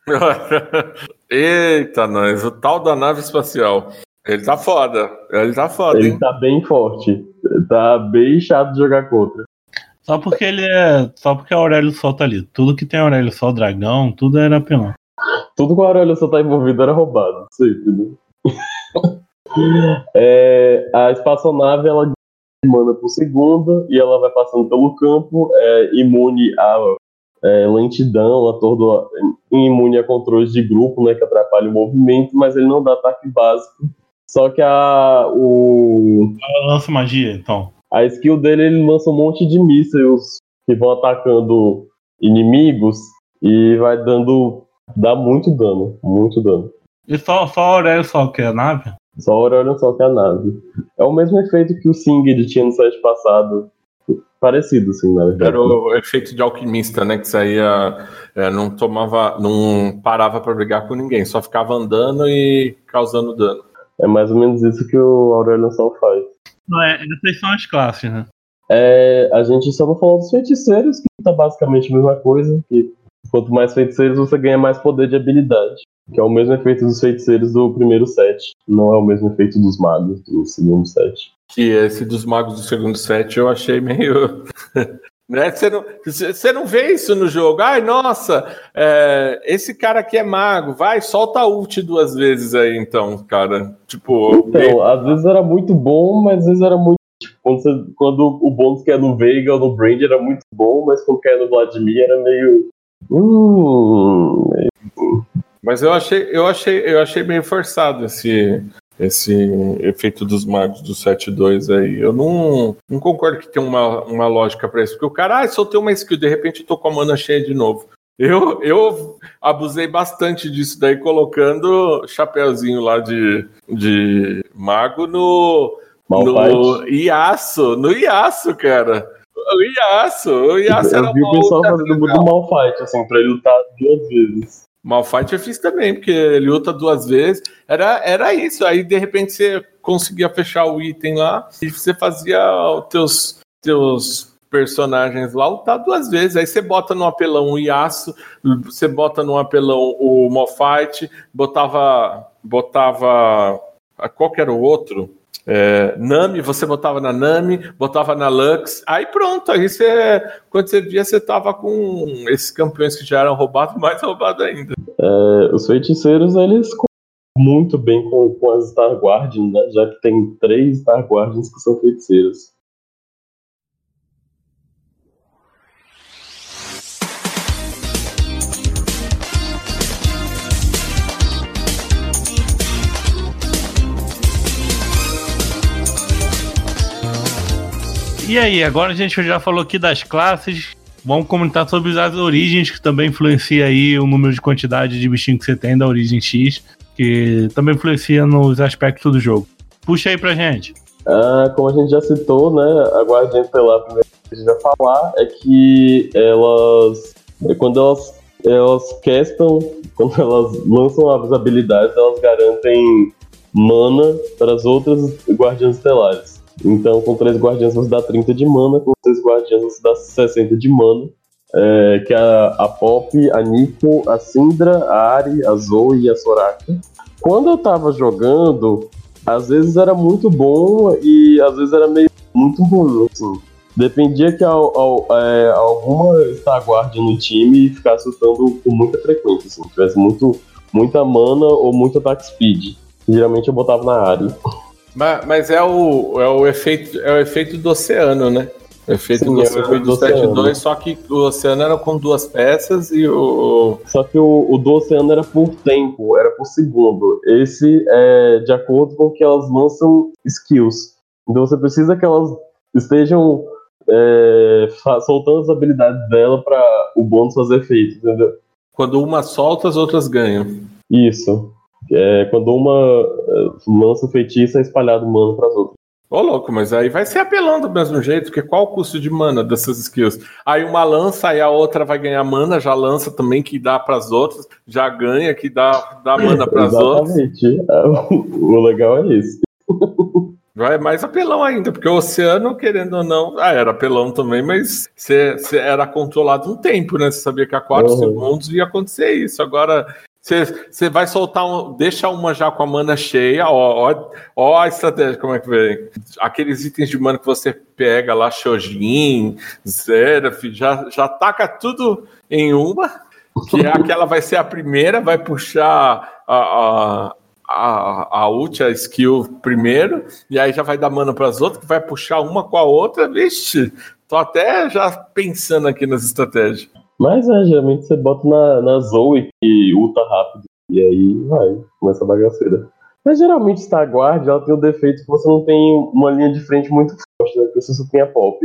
S1: Eita, nós, o tal da nave espacial. Ele tá foda. Ele tá foda,
S3: Ele
S1: hein?
S3: tá bem forte. Tá bem chato de jogar contra.
S5: Só porque ele é. Só porque a Aurélio Sol tá ali. Tudo que tem Aurélio Sol, dragão, tudo era apelão.
S3: Tudo com a Aurélio só tá envolvido era roubado. Sempre, né? É, a espaçonave ela ganha mana por segunda e ela vai passando pelo campo, é, imune a é, lentidão, atordoa, imune a controles de grupo, né, que atrapalha o movimento, mas ele não dá ataque básico. Só que a, o,
S5: Ela lança magia, então.
S3: a skill dele ele lança um monte de mísseis que vão atacando inimigos e vai dando. dá muito dano, muito dano.
S5: E só, só a Aurélio Sol, que é a nave?
S3: Só a Aurora só que a nave. É o mesmo efeito que o Singed tinha no set passado. Parecido, assim, na verdade.
S1: Era o efeito de alquimista, né? Que saía, é, não tomava, não parava pra brigar com ninguém, só ficava andando e causando dano.
S3: É mais ou menos isso que o Aurelion Sol faz.
S5: Não, é, essas são as classes, né?
S3: É, a gente só não falou dos feiticeiros, que tá basicamente a mesma coisa. Que quanto mais feiticeiros, você ganha mais poder de habilidade. Que é o mesmo efeito dos feiticeiros do primeiro set. Não é o mesmo efeito dos magos do segundo set.
S1: Que esse dos magos do segundo set eu achei meio. Né? Você, não, você não vê isso no jogo. Ai, nossa, é, esse cara aqui é mago. Vai, solta a ult duas vezes aí, então, cara. Tipo,
S3: Então, às vezes era muito bom, mas às vezes era muito. tipo, Quando, você- quando o bônus que é no Veiga ou no Brand era muito bom, mas quando caia no Vladimir era meio. Hum.
S1: Mas eu achei, eu achei, eu achei meio forçado esse, esse efeito dos magos do 7-2 aí. Eu não, não concordo que tem uma, uma lógica pra isso. Porque o cara, ah, soltei uma skill, de repente eu tô com a mana cheia de novo. Eu, eu abusei bastante disso daí, colocando chapeuzinho lá de, de mago no, no Iaço, no Iaço, cara. O Iaço, o Iaço era
S3: Eu vi o pessoal fazendo muito malfight, assim, pra ele lutar duas vezes.
S1: Malfight eu fiz também, porque ele luta duas vezes. Era, era isso. Aí, de repente, você conseguia fechar o item lá e você fazia os teus, teus personagens lá lutar duas vezes. Aí você bota no apelão o Yasuo, você bota no apelão o Malfight, botava. botava. Qual que era o outro? É, Nami, você botava na Nami, botava na Lux, aí pronto, aí você, quando você via, você tava com esses campeões que já eram roubados, mais roubado ainda.
S3: É, os feiticeiros, eles muito bem com, com as Star Guardians, né? Já que tem três Star Guardians que são feiticeiros.
S5: E aí, agora a gente já falou aqui das classes. Vamos comentar sobre as origens, que também influencia aí o número de quantidade de bichinho que você tem da origem X, que também influencia nos aspectos do jogo. Puxa aí pra gente.
S3: Ah, como a gente já citou, né? A Guardiã Estelar, a primeira coisa que a gente vai falar é que elas. Quando elas, elas castam, quando elas lançam as habilidades, elas garantem mana para as outras Guardiãs Estelares. Então, com três Guardiãs você dá 30 de mana, com três Guardiãs você dá 60 de mana. É, que é a, a Pop, a Nico, a Syndra, a Ari, a Zoe e a Soraka. Quando eu tava jogando, às vezes era muito bom e às vezes era meio muito ruim, assim. Dependia que al- al- é, alguma Star Guardian no time ficasse lutando com muita frequência, assim. Tivesse muito, muita mana ou muito ataque speed. Geralmente eu botava na área.
S1: Mas, mas é, o, é, o efeito, é o efeito do oceano, né? O efeito
S3: Sim,
S1: do
S3: é o
S1: oceano
S3: efeito
S1: do
S3: do oceano.
S1: 7-2, só que o oceano era com duas peças e o.
S3: Só que o, o do oceano era por tempo, era por segundo. Esse é de acordo com que elas lançam skills. Então você precisa que elas estejam é, soltando as habilidades dela para o bônus fazer efeito, entendeu?
S1: Quando uma solta, as outras ganham.
S3: Isso. É, quando uma é, lança o feitiço, é espalhado mano para as outras.
S1: Ô, louco, mas aí vai ser apelão do mesmo jeito, porque qual o custo de mana dessas skills? Aí uma lança, aí a outra vai ganhar mana, já lança também, que dá pras outras, já ganha, que dá, dá mana pras outras.
S3: Exatamente. O legal é esse.
S1: Vai mais apelão ainda, porque o oceano, querendo ou não, ah, era apelão também, mas você você era controlado um tempo, né? Você sabia que a 4
S3: Uhum.
S1: segundos ia acontecer isso. Agora, você vai soltar um. Deixa uma já com a mana cheia, ó, ó, ó a estratégia, como é que vem. Aqueles itens de mana que você pega lá, Shojin, Seraph, já, já taca tudo em uma, que é aquela vai ser a primeira, vai puxar a. a a, a ult, a skill primeiro, e aí já vai dar mana para as outras, que vai puxar uma com a outra. Vixe, tô até já pensando aqui nas estratégias.
S3: Mas é, geralmente você bota na, na Zoe que ulta rápido. E aí vai, começa a bagaceira. Mas geralmente Star Guard ela tem o defeito que você não tem uma linha de frente muito forte, né? Porque você só tem a pop.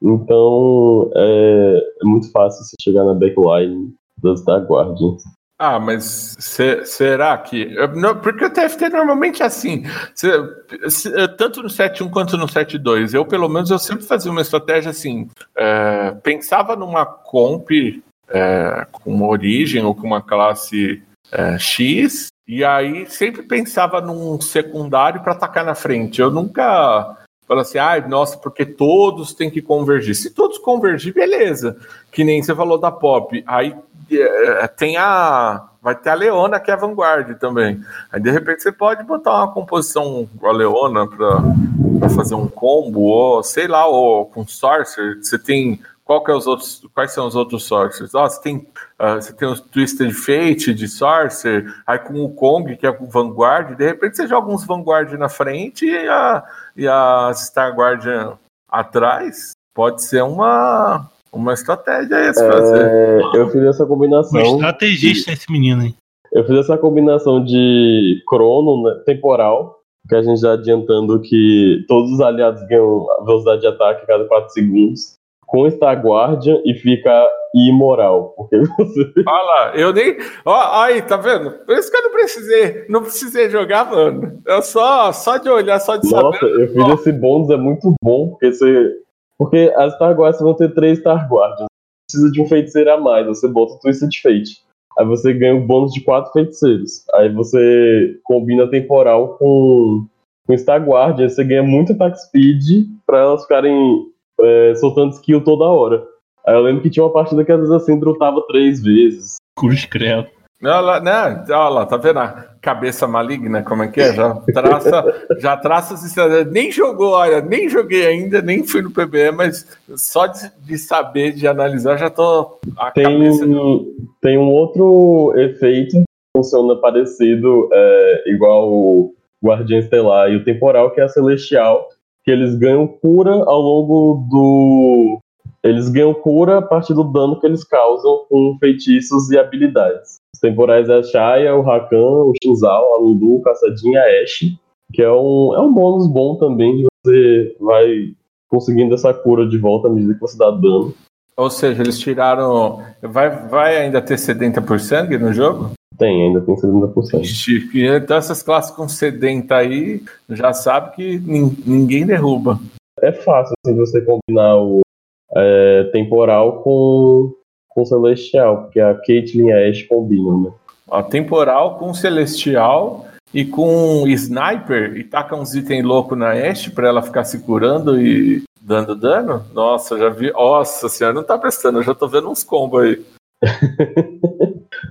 S3: Então é, é muito fácil você chegar na backline da Star Guard.
S1: Ah, mas se- será que. não, porque o TFT normalmente é assim. se- tanto no 7.1 quanto no 7.2. Eu, pelo menos, eu sempre fazia uma estratégia assim. é, pensava numa comp é, com uma origem ou com uma classe é, X, e aí sempre pensava num secundário para atacar na frente. Eu nunca. Fala assim, ai, nossa, porque todos têm que convergir. Se todos convergir, beleza. Que nem você falou da pop. Aí é, tem a. Vai ter a Leona, que é a Vanguard também. Aí de repente você pode botar uma composição com a Leona para fazer um combo, ou sei lá, ou com Sorcerer. Você tem. Qual que é os outros, quais são os outros Sorcerers? Ó, você tem, ah, você tem os Twisted Fate de Sorcerer, aí com o Kong, que é o Vanguard, de repente você joga uns Vanguard na frente e a, e a Star Guardian atrás. Pode ser uma, uma estratégia esse fazer.
S3: É, eu fiz essa
S2: Um
S3: combinação.
S2: estrategista esse menino, hein?
S3: Eu fiz essa combinação de crono né, temporal, que a gente já adiantando que todos os aliados ganham velocidade de ataque a cada 4 segundos, com Star Guardian e fica imoral, porque você
S1: Olha lá, eu nem. Ó, aí, tá vendo? Por isso que eu não precisei, não precisei jogar, mano. Eu só, só de olhar, só de
S3: Nossa,
S1: saber.
S3: eu fiz esse bônus, é muito bom, porque você. Porque as Star Guardians vão ter três Star Guardians. Precisa de um feiticeiro a mais, você bota o Twisted Fate. Aí você ganha o bônus de quatro feiticeiros. Aí você combina temporal com, com Star Guardian, você ganha muito attack speed pra elas ficarem é, soltando skill toda hora. Aí eu lembro que tinha uma partida que às vezes assim drutava três vezes.
S5: Cruz credo.
S1: Olha lá, né? Olha lá, tá vendo a cabeça maligna, como é que é? Já traça, já traça as. Nem jogou, olha, nem joguei ainda, nem fui no PBE, mas só de, de saber, de analisar, já tô. A
S3: Tem,
S1: cabeça.
S3: tem um outro efeito que funciona parecido, é, igual o Guardião Estelar e o Temporal, que é a Celestial, que eles ganham cura ao longo do. Eles ganham cura a partir do dano que eles causam com feitiços e habilidades. Os temporais é a Shaya, o Rakan, o Shinzal, a Lulu, o Caçadinha, a Ashe, que é um, é um bônus bom também, que você vai conseguindo essa cura de volta à medida que você dá dano.
S1: Ou seja, eles tiraram. Vai, vai ainda ter sedenta por sangue no jogo?
S3: Tem, ainda tem 70%.
S1: Ixi, Então essas classes com sedenta aí já sabe que nin- ninguém derruba.
S3: é fácil assim, você combinar o é, temporal com, com celestial, porque a Caitlyn e a Ashe combinam, né?
S1: Ó, temporal com celestial e com sniper e taca uns itens loucos na Ashe pra ela ficar se curando e dando dano. Nossa, já vi. Nossa senhora, não tá prestando, eu já tô vendo uns combos aí.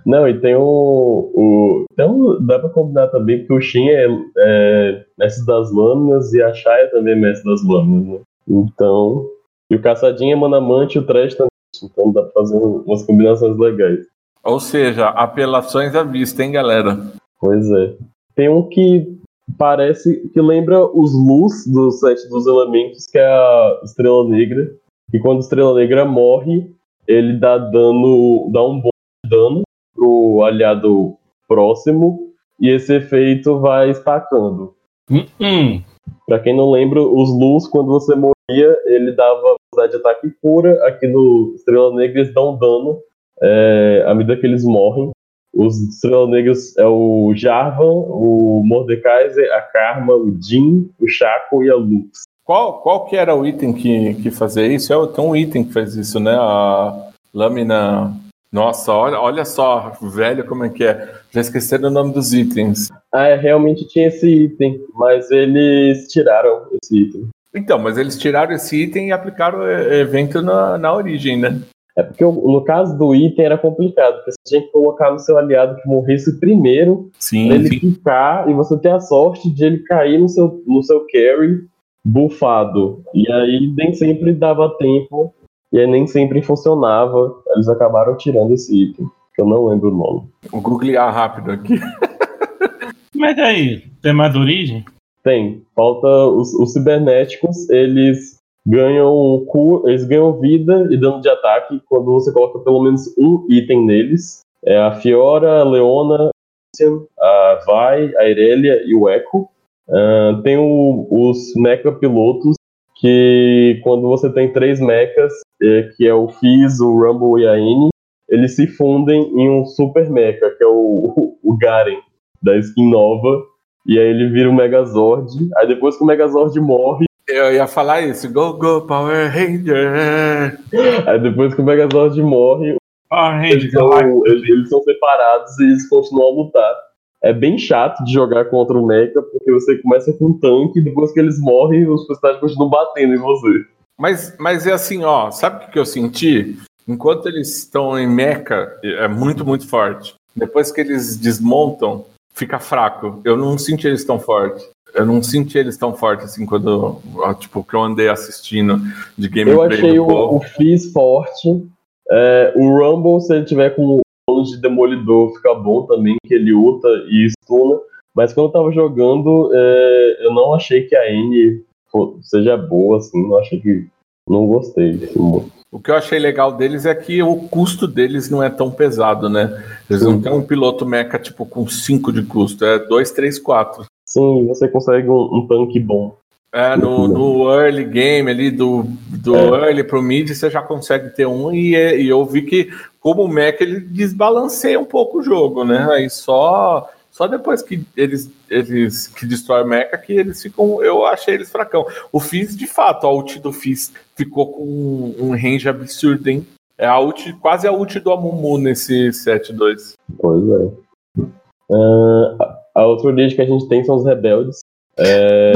S3: Não, e tem o. o então dá pra combinar também, porque o Shin é, é mestre das lâminas e a Shaya também é mestre das lâminas, né? Então. E o Caçadinha é Manamante e o Trash também. Então dá pra fazer umas combinações legais.
S1: Ou seja, apelações à vista, hein, galera?
S3: Pois é. Tem um que parece que lembra os Luz do set dos elementos, que é a Estrela Negra. E quando a Estrela Negra morre, ele dá dano, dá um bom dano pro aliado próximo, e esse efeito vai estacando.
S5: Hum, hum.
S3: Pra quem não lembra, os Luz, quando você morria, ele dava velocidade de ataque e cura. Aqui no Estrela Negra eles dão dano é, à medida que eles morrem. Os Estrelas Negras é o Jarvan, o Mordekaiser, a Karma, o Jin, o Chaco e a Lux.
S1: Qual, qual que era o item que, que fazia isso? É, tem um item que faz isso, né? A lâmina. Nossa, olha, olha só, velho, como é que é. Já esqueceram o nome dos itens.
S3: Ah, é, realmente tinha esse item, mas eles tiraram esse item.
S1: Então, mas eles tiraram esse item e aplicaram o e- evento na, na origem, né?
S3: É porque o- no caso do item era complicado, porque você tinha que colocar no seu aliado que morresse primeiro,
S1: Sim,
S3: pra ele
S1: sim.
S3: ficar e você ter a sorte de ele cair no seu, no seu carry bufado. E aí nem sempre dava tempo, e aí nem sempre funcionava. Eles acabaram tirando esse item, que eu não lembro o nome.
S1: Vou googlear rápido aqui.
S5: Mas aí, tem mais origem?
S3: Tem. Falta os, os cibernéticos, eles ganham cu, eles ganham vida e dano de ataque quando você coloca pelo menos um item neles. É a Fiora, a Leona, a Vai, a Irelia e o Echo. Ah, tem o- os mecha pilotos que quando você tem três mechas, é, que é o Fizz, o Rumble e a N, eles se fundem em um super mecha, que é o, o Garen, da skin nova. E aí ele vira o Megazord. Aí depois que o Megazord morre,
S1: Eu ia falar isso. Go, go, Power Ranger.
S3: aí depois que o Megazord morre,
S5: Ah,
S3: eles
S5: Range,
S3: são, eles, eles são separados e eles continuam a lutar. É bem chato de jogar contra o Mecha, porque você começa com um tanque e depois que eles morrem, os personagens continuam batendo em você.
S1: Mas, mas é assim, ó, sabe o que eu senti? Enquanto eles estão em mecha, é muito, muito forte. Depois que eles desmontam, fica fraco. Eu não senti eles tão fortes. Eu não senti eles tão fortes assim quando, tipo, que eu andei assistindo de gameplay
S3: Eu achei o, o Fizz forte. É, o Rumble, se ele tiver com bônus de Demolidor, fica bom também, que ele ulta e stuna. Mas quando eu tava jogando, é, eu não achei que a N seja boa, assim. Não achei que. Não gostei. assim.
S1: O que eu achei legal deles é que o custo deles não é tão pesado, né? Eles não
S3: Sim.
S1: têm um piloto mecha, tipo, com 5 de custo. É 2, 3, 4.
S3: Sim, você consegue um, um tanque bom.
S1: É, no, no early game ali, do, do
S3: É.
S1: early pro mid, você já consegue ter um, e, é- e eu vi que, como o Mac, ele desbalanceia um pouco o jogo, né? Aí só, só depois que eles, eles que destrói o Mecha que eles ficam. Eu achei eles fracão. O Fizz, de fato, a ult do Fizz ficou com um, range absurdo, hein? É a ult, quase a ult do Amumu nesse 7-2.
S3: Pois é. Ah, a- outra origem que a gente tem são os rebeldes. É,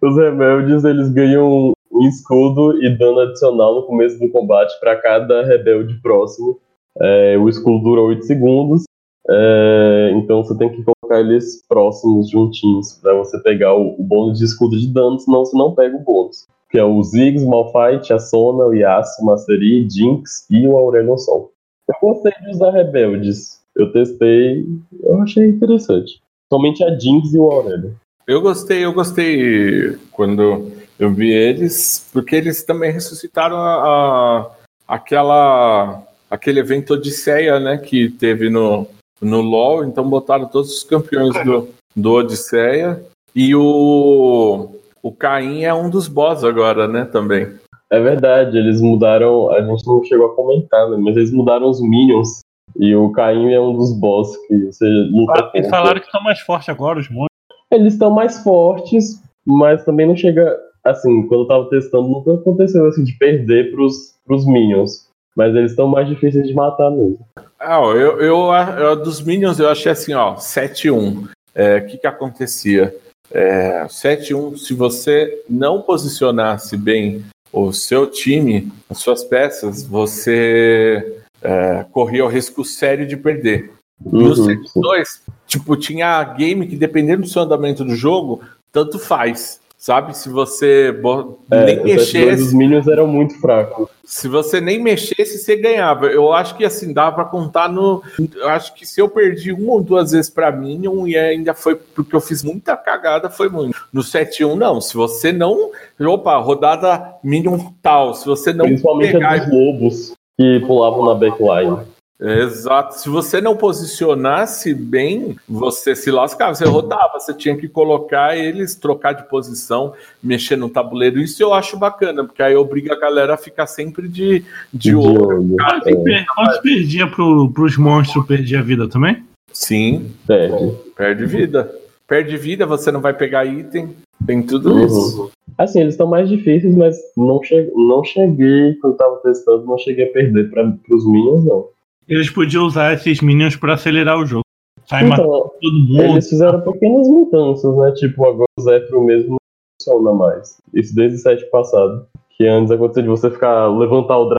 S3: os rebeldes eles ganham um escudo e dano adicional no começo do combate para cada rebelde próximo. É, o escudo dura 8 segundos, é, então você tem que colocar eles próximos, juntinhos, para você pegar o, o bônus de escudo de dano, senão você não pega o bônus. Que é o Ziggs, Malphite, a Sona, o Yasuo, Mastery, Jinx e o Aurelion Sol. Eu gostei de usar rebeldes. Eu testei, eu achei interessante. Somente a Jinx e o Aurelion.
S1: Eu gostei, eu gostei quando eu vi eles, porque eles também ressuscitaram a, a- aquela aquele evento Odisseia, né, que teve no, no LoL, então botaram todos os campeões do, do Odisseia e o o Caim é um dos boss agora, né, também.
S3: É verdade, eles mudaram. A gente não chegou a comentar, né? Mas eles mudaram os Minions. E o Caim é um dos boss que você luta
S5: Ah,
S3: contra.
S5: falaram que estão mais fortes agora, os monstros.
S3: Eles estão mais fortes, mas também não chega. Assim, quando eu tava testando, nunca aconteceu assim de perder pros, pros Minions. Mas eles estão mais difíceis de matar mesmo.
S1: Ah, eu, eu, eu- dos Minions eu achei assim, ó, 7-1. É, O que que acontecia? É, 7-1, se você não posicionasse bem o seu time, as suas peças, você é, corria o risco sério de perder.
S3: Uhum, sim.
S1: 7-2, tipo, tinha game que dependendo do seu andamento do jogo, tanto faz. Sabe? Se você
S3: É,
S1: nem
S3: os F2
S1: mexesse,
S3: dos Minions eram muito fracos.
S1: se você nem mexesse, você ganhava. Eu acho que assim, dá pra contar no. Eu acho que se eu perdi uma ou duas vezes pra Minion e ainda foi porque eu fiz muita cagada, foi muito. No 7-1, não. Se você não. Opa, rodada Minion tal. Se você não
S3: Principalmente
S1: pegar.
S3: a dos lobos que pulavam na backline.
S1: Exato. Se você não posicionasse bem, você se lascava, você rodava, você tinha que colocar eles, trocar de posição, mexer no tabuleiro. Isso eu acho bacana, porque aí obriga a galera a ficar sempre de, de
S3: De
S1: olho.
S3: olho.
S5: Quanto,
S3: É,
S5: per- quanto perdia pro, pros monstros, perdia a vida também?
S1: Sim,
S3: perde.
S1: perde vida. Perde vida, você não vai pegar item. Tem tudo isso.
S3: Assim, eles estão mais difíceis, mas não, che não cheguei, quando tava testando, não cheguei a perder para os Minions, não.
S5: Eles podiam usar esses minions pra acelerar o jogo. Sai
S3: Então,
S5: todo mundo.
S3: eles fizeram pequenas mudanças, né? Tipo, agora o Zephyr mesmo não funciona mais. Isso desde o set passado. Que antes acontecia de você ficar, levantar o dragão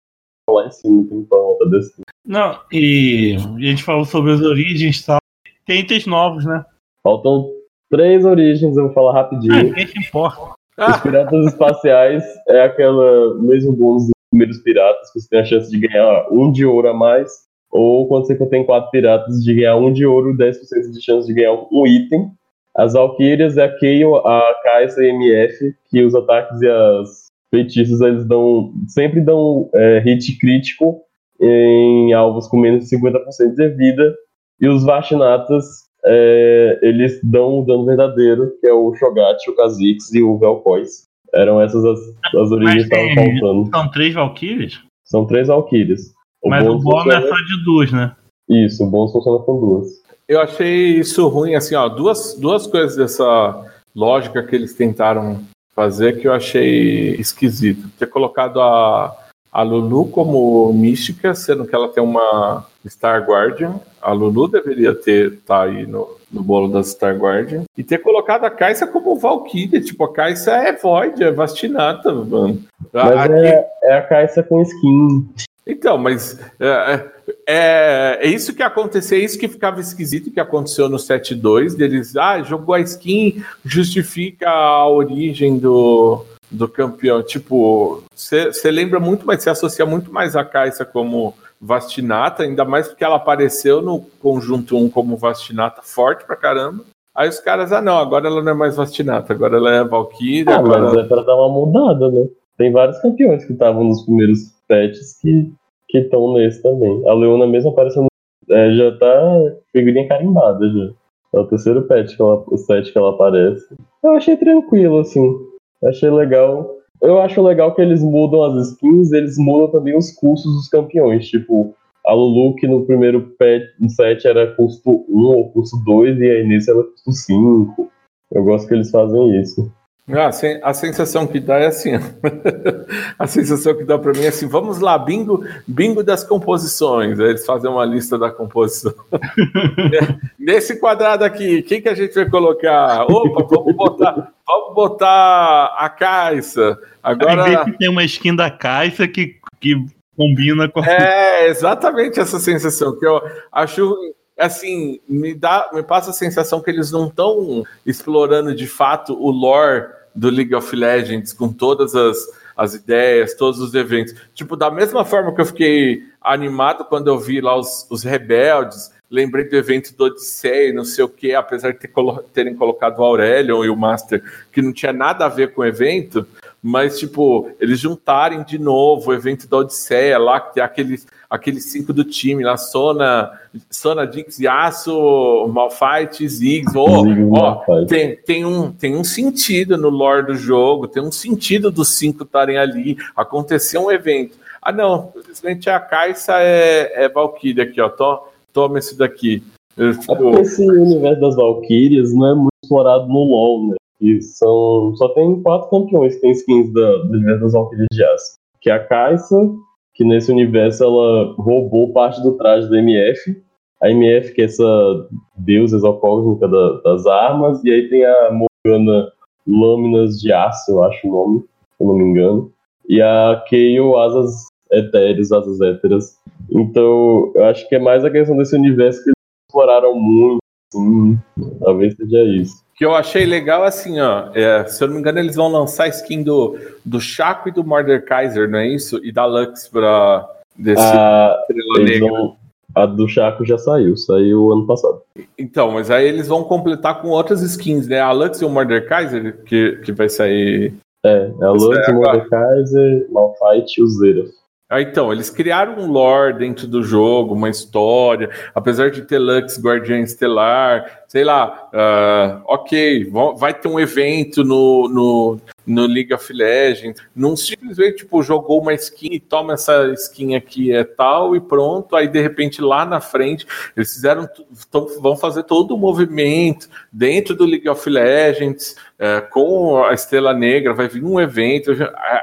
S3: lá em cima, tem ponta desse.
S5: Não, e a gente falou sobre as origens e tal. Tem itens novos, né?
S3: Faltam três origens, eu vou falar
S5: Ah,
S3: rapidinho.
S5: ninguém se importa.
S3: Os piratas espaciais é aquela mesmo bônus dos primeiros piratas, que você tem a chance de ganhar um de ouro a mais. Ou quando você tem quatro piratas, de ganhar um de ouro, 10% de chance de ganhar um item. As Valkyrias é a Kayle, a Kai'Sa e a MF, que os ataques e as feitiços eles dão sempre dão é, hit crítico em alvos com menos de 50% de vida. E os Vashnatas, é, eles dão o dano verdadeiro, que é o Shogat, o Kha'Zix e o Vel'Koz. Eram essas as, as origens que estavam faltando.
S5: São três Valkyries,
S3: São três Valkyrias.
S5: mas o
S3: bônus
S5: bom é
S3: funciona-
S5: só de duas, né?
S3: Isso, o bônus funciona com duas.
S1: Eu achei isso ruim, assim, ó, duas, duas coisas dessa lógica que eles tentaram fazer que eu achei esquisito. Ter colocado a, a Lulu como mística, sendo que ela tem uma Star Guardian. A Lulu deveria ter tá aí no, no bolo das Star Guardian. E ter colocado a Caixa como Valkyria. Tipo, a Caixa é Void, é Vastinata, mano. A-
S3: Mas
S1: aqui-
S3: é, é a Caixa com skin.
S1: então, mas é, é, é isso que aconteceu, é isso que ficava esquisito que aconteceu no 7.2, deles, ah, jogou a skin, justifica a origem do, do campeão. Tipo, você lembra muito, mas você associa muito mais a Caixa como Vastinata, ainda mais porque ela apareceu no conjunto 1 como Vastinata forte pra caramba. Aí os caras, ah não, agora ela não é mais Vastinata, agora ela é Valkyria.
S3: Ah,
S1: agora...
S3: mas é pra dar uma mudada, né? Tem vários campeões que estavam nos primeiros patches que estão nesse também. A Leona mesmo aparecendo. é, já tá figurinha carimbada já. É o terceiro patch que ela, o set que ela aparece. Eu achei tranquilo, assim. Achei legal. Eu acho legal que eles mudam as skins, eles mudam também os custos dos campeões. Tipo, a Lulu, que no primeiro set era custo 1 ou custo 2, e aí nesse ela custo 5. Eu gosto que eles fazem isso.
S1: Ah, a sensação que dá é assim. a sensação que dá pra mim é assim: vamos lá, bingo, bingo das composições. Aí eles fazem uma lista da composição. Nesse quadrado aqui, quem que a gente vai colocar? Opa, vamos botar, vamos botar a Caixa. Agora.
S5: que tem uma skin da Caixa que, que combina com a.
S1: É exatamente essa sensação que eu acho assim, me dá, me passa a sensação que eles não estão explorando de fato o lore do League of Legends com todas as, as ideias, todos os eventos. Tipo, da mesma forma que eu fiquei animado quando eu vi lá os, os rebeldes, lembrei do evento do Odisseia, não sei o que, apesar de ter colo- terem colocado o Aurelion e o Master, que não tinha nada a ver com o evento, mas, tipo, eles juntarem de novo o evento da Odisseia lá, que tem aqueles, aqueles cinco do time lá, Sona, Sona, Jinx, Yasuo, Malphite, Ziggs, ó,
S3: Malphite.
S1: tem, tem, um, tem um sentido no lore do jogo, tem um sentido dos cinco estarem ali, aconteceu um evento. Ah, não, simplesmente a Caixa é, é Valkyria aqui, ó, to, toma esse daqui. Eu,
S3: esse universo das Valkyrias não é muito explorado no LoL, né? E são, só tem quatro campeões que tem skins da, do universo das Valkyrias de Aço. Que é a Kai'Sa, que nesse universo ela roubou parte do traje da MF. A MF, que é essa deusa exocósmica da- das armas. E aí tem a Morgana Lâminas de Aço, eu acho o nome, se eu não me engano. E a Kayle Asas Etéreas, Asas Héteras. Então, eu acho que é mais a questão desse universo que eles exploraram muito. Sim, talvez seja isso.
S1: O que eu achei legal, assim, ó, é, se eu não me engano, eles vão lançar a skin do, do Chaco e do Mordekaiser, não é isso? E da Lux pra desse
S3: Ah, vão- a do Chaco já saiu, saiu ano passado.
S1: Então, mas aí eles vão completar com outras skins, né? A Lux e o Mordekaiser, que, que vai sair.
S3: É, é a Lux,
S1: é
S3: o Mordekaiser, Malphite e o Zerath.
S1: Ah, então, eles criaram um lore dentro do jogo, uma história, apesar de ter Lux Guardiã Estelar, sei lá, ah, ok, vai ter um evento no, no, no League of Legends, não simplesmente, tipo, jogou uma skin e toma essa skin aqui é tal e pronto, aí de repente lá na frente eles fizeram, vão fazer todo o movimento dentro do League of Legends, é, com a Estrela Negra, vai vir um evento,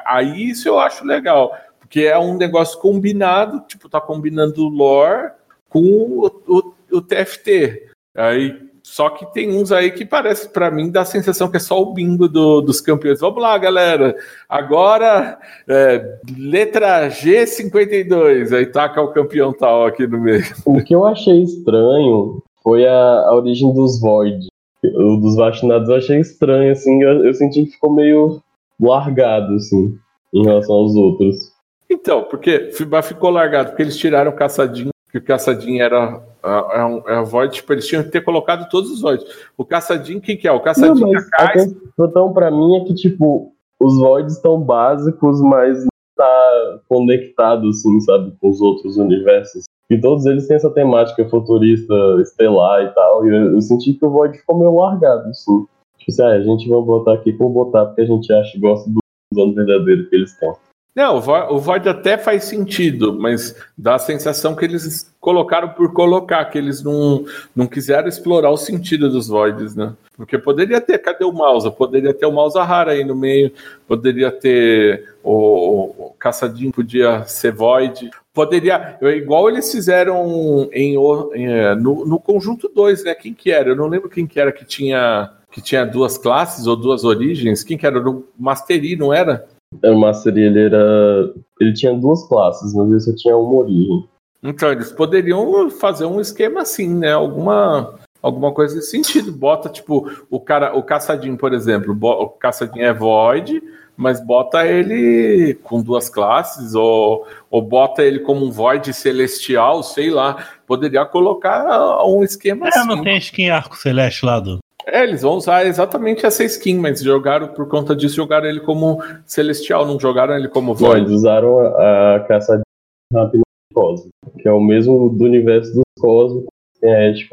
S1: aí isso eu acho legal, porque é um negócio combinado, tipo, tá combinando lore com o, o, o TFT. Aí, só que tem uns aí que parece, pra mim, dá a sensação que é só o bingo do- dos campeões. Vamos lá, galera. Agora, é, letra G52. Aí taca o campeão tal aqui no meio.
S3: O que eu achei estranho foi a, a origem dos Void. O dos vacinados eu achei estranho, assim. Eu, eu senti que ficou meio largado, assim, em relação aos outros.
S1: Então, porque ficou largado, porque eles tiraram o caçadinho, que o caçadinho era a, a, um- Void, tipo, eles tinham que ter colocado todos os Voids. O caçadinho, quem que é? O
S3: Não,
S1: caçadinho
S3: mas
S1: a
S3: questão pra mim é que, tipo, os Voids estão básicos, mas não tá conectado, assim, sabe, com os outros universos. E todos eles têm essa temática futurista, estelar e tal. E eu, eu senti que o Void ficou meio largado, assim. Tipo assim, ah, a gente vai botar aqui por botar, porque a gente acha e gosta do dono verdadeiro que eles têm.
S1: Não, o Vo- o Void até faz sentido, mas dá a sensação que eles colocaram por colocar, que eles não, não quiseram explorar o sentido dos Voids, né? Porque poderia ter, cadê o Mausa? Poderia ter o Mausa Rara aí no meio, poderia ter o, o Caçadinho, podia ser Void. Poderia, igual eles fizeram em, o- em, é, no, no conjunto 2, né? Quem que era? Eu não lembro quem que era que tinha, que tinha duas classes ou duas origens. Quem que era? No Mastery, não era?
S3: O Master ele era. Ele tinha duas classes, mas ele só tinha uma origem.
S1: Então, eles poderiam fazer um esquema assim, né? Alguma, alguma coisa nesse sentido. Bota, tipo, o cara, o caçadinho, por exemplo, o caçadinho é void, mas bota ele com duas classes, ou, ou bota ele como um void celestial, sei lá. Poderia colocar um esquema
S2: É,
S1: assim.
S2: não tem skin arco celeste lá do.
S1: É, eles vão usar exatamente essa skin, mas jogaram, por conta disso, jogaram ele como celestial, não jogaram ele como
S3: Não,
S1: void.
S3: eles usaram a, a caçadinha rápida cósmico, que é o mesmo do universo dos cósmicos, tem a Edge.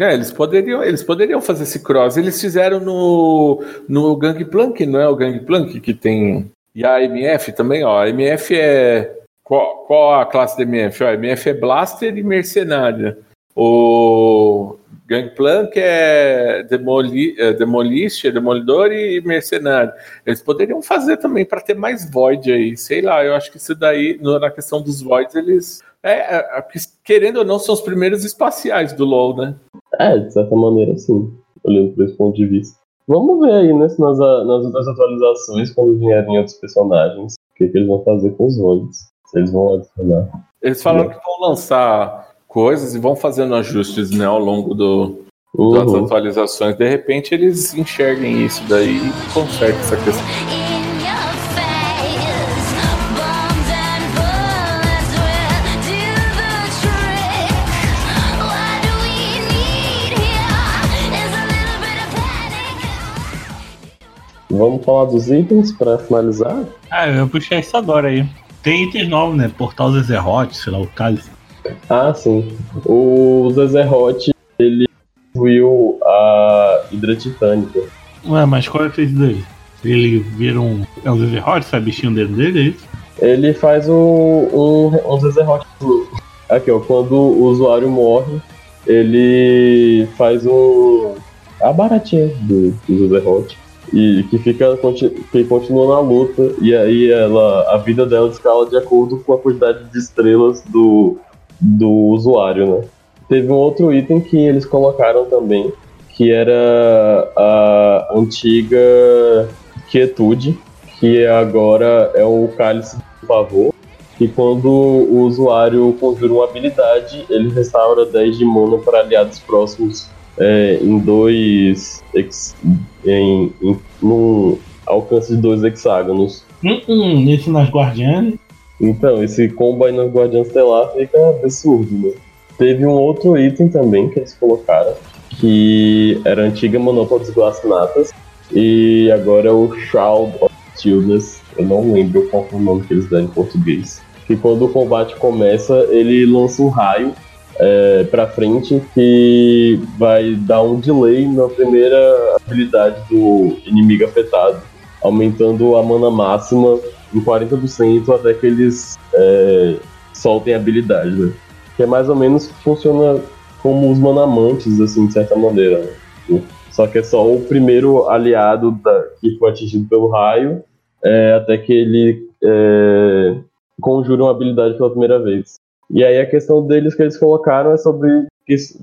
S1: É, eles poderiam, eles poderiam fazer esse cross. Eles fizeram no, no Gangplank, não é o Gangplank que tem. E a MF também, ó. A MF é. Qual, qual a classe da MF? Ó, a MF é Blaster e Mercenária. O Gangplank é, demoli, é é Demolidor e Mercenário. Eles poderiam fazer também para ter mais Void aí. Sei lá, eu acho que isso daí, na questão dos Voids, eles. É, é, é, querendo ou não, são os primeiros espaciais do LoL, né?
S3: É, de certa maneira, sim, olhando por esse ponto de vista. Vamos ver aí, né, nas, nas outras atualizações, quando vierem outros personagens, o que, que eles vão fazer com os Voids. Se eles vão adicionar.
S1: Eles falaram que vão lançar coisas e vão fazendo ajustes né, ao longo do, das
S3: Uhum.
S1: atualizações. De repente eles enxerguem isso daí e consertem essa questão.
S3: Vamos falar dos itens pra finalizar?
S5: Ah, eu puxar isso agora aí. Tem itens novos, né? Portal Zezerot, sei lá, o cálice.
S3: Ah, sim. O Zezerot, ele destruiu a Hidra Titânica.
S5: Ué, mas qual é o efeito dele? Ele vira um. É um Zezerot, sabe? Bichinho dentro dele, é isso?
S3: Ele faz o, um, um Zezerot. Aqui, ó, quando o usuário morre, ele faz o. a baratinha do, do Zezerot. E que fica que continua na luta. E aí ela. A vida dela escala de acordo com a quantidade de estrelas do, do usuário, né? Teve um outro item que eles colocaram também, que era a antiga quietude, que agora é o cálice do pavor. E quando o usuário conjura uma habilidade, ele restaura 10 de mana para aliados próximos é, em dois. Ex, em, em num alcance de dois hexágonos.
S5: Hum, hum, isso nas Guardianes.
S3: Então, esse combo aí no Guardião Estelar fica absurdo, né? Teve um outro item também que eles colocaram, que era a antiga Manopla dos Glassnatas, e agora é o Shroud of Stillness. Eu não lembro qual foi o nome que eles deram em português. que quando o combate começa, ele lança um raio é, pra frente que vai dar um delay na primeira habilidade do inimigo afetado, aumentando a mana máxima em 40% até que eles é, soltem a habilidade, né? Que é mais ou menos funciona como os manamantes, assim, de certa maneira. né? Só que é só o primeiro aliado da- que foi atingido pelo raio, é, até que ele é, conjura uma habilidade pela primeira vez. E aí a questão deles que eles colocaram é sobre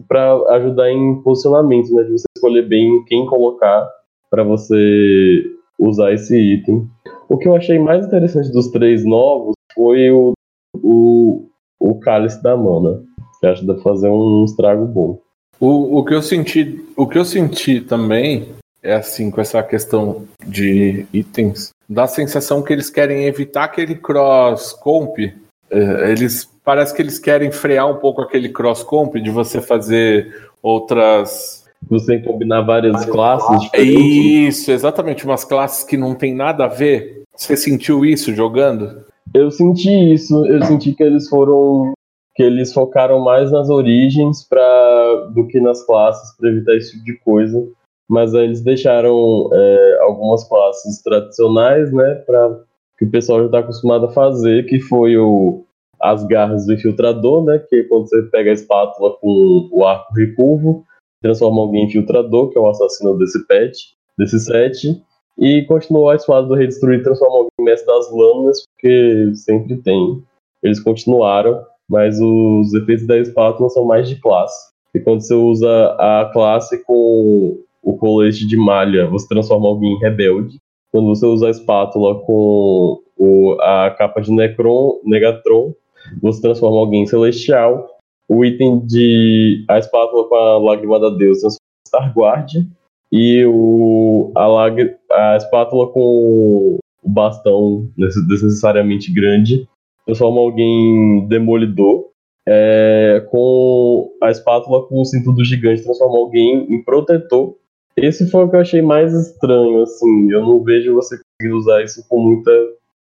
S3: para ajudar em posicionamento, né? De você escolher bem quem colocar para você usar esse item. O que eu achei mais interessante dos três novos foi o, o, o cálice da mana. Que acho que dá pra fazer um estrago bom.
S1: O, o que eu senti, o que eu senti também é assim com essa questão de itens, dá a sensação que eles querem evitar aquele cross comp. eh, Eles parece que eles querem frear um pouco aquele cross comp de você fazer outras
S3: Você combinar várias classes
S1: É
S3: diferentes.
S1: isso, exatamente, umas classes que não tem nada a ver. Você sentiu isso jogando?
S3: Eu senti isso, eu senti que eles foram. que eles focaram mais nas origens pra, do que nas classes para evitar esse tipo de coisa. Mas aí eles deixaram é, algumas classes tradicionais, né, para que o pessoal já está acostumado a fazer, que foi o as garras do infiltrador, né, que é quando você pega a espátula com o arco recurvo, transforma alguém em infiltrador, que é o assassino desse pet, desse set, e continuou a espada do Rei Destruir transforma alguém em mestre das lâminas, porque sempre tem. Eles continuaram, mas os efeitos da espátula são mais de classe. E quando você usa a classe com o colete de malha, você transforma alguém em rebelde. Quando você usa a espátula com o- a capa de Necron, Negatron, você transforma alguém em celestial. O item de. a espátula com a lágrima da deusa transforma em Starguard. E o, a, lag- a espátula com o bastão desnecessariamente grande transforma alguém em demolidor. É, com a espátula com o cinto do gigante transforma alguém em protetor. Esse foi o que eu achei mais estranho, assim. Eu não vejo você conseguindo usar isso com muita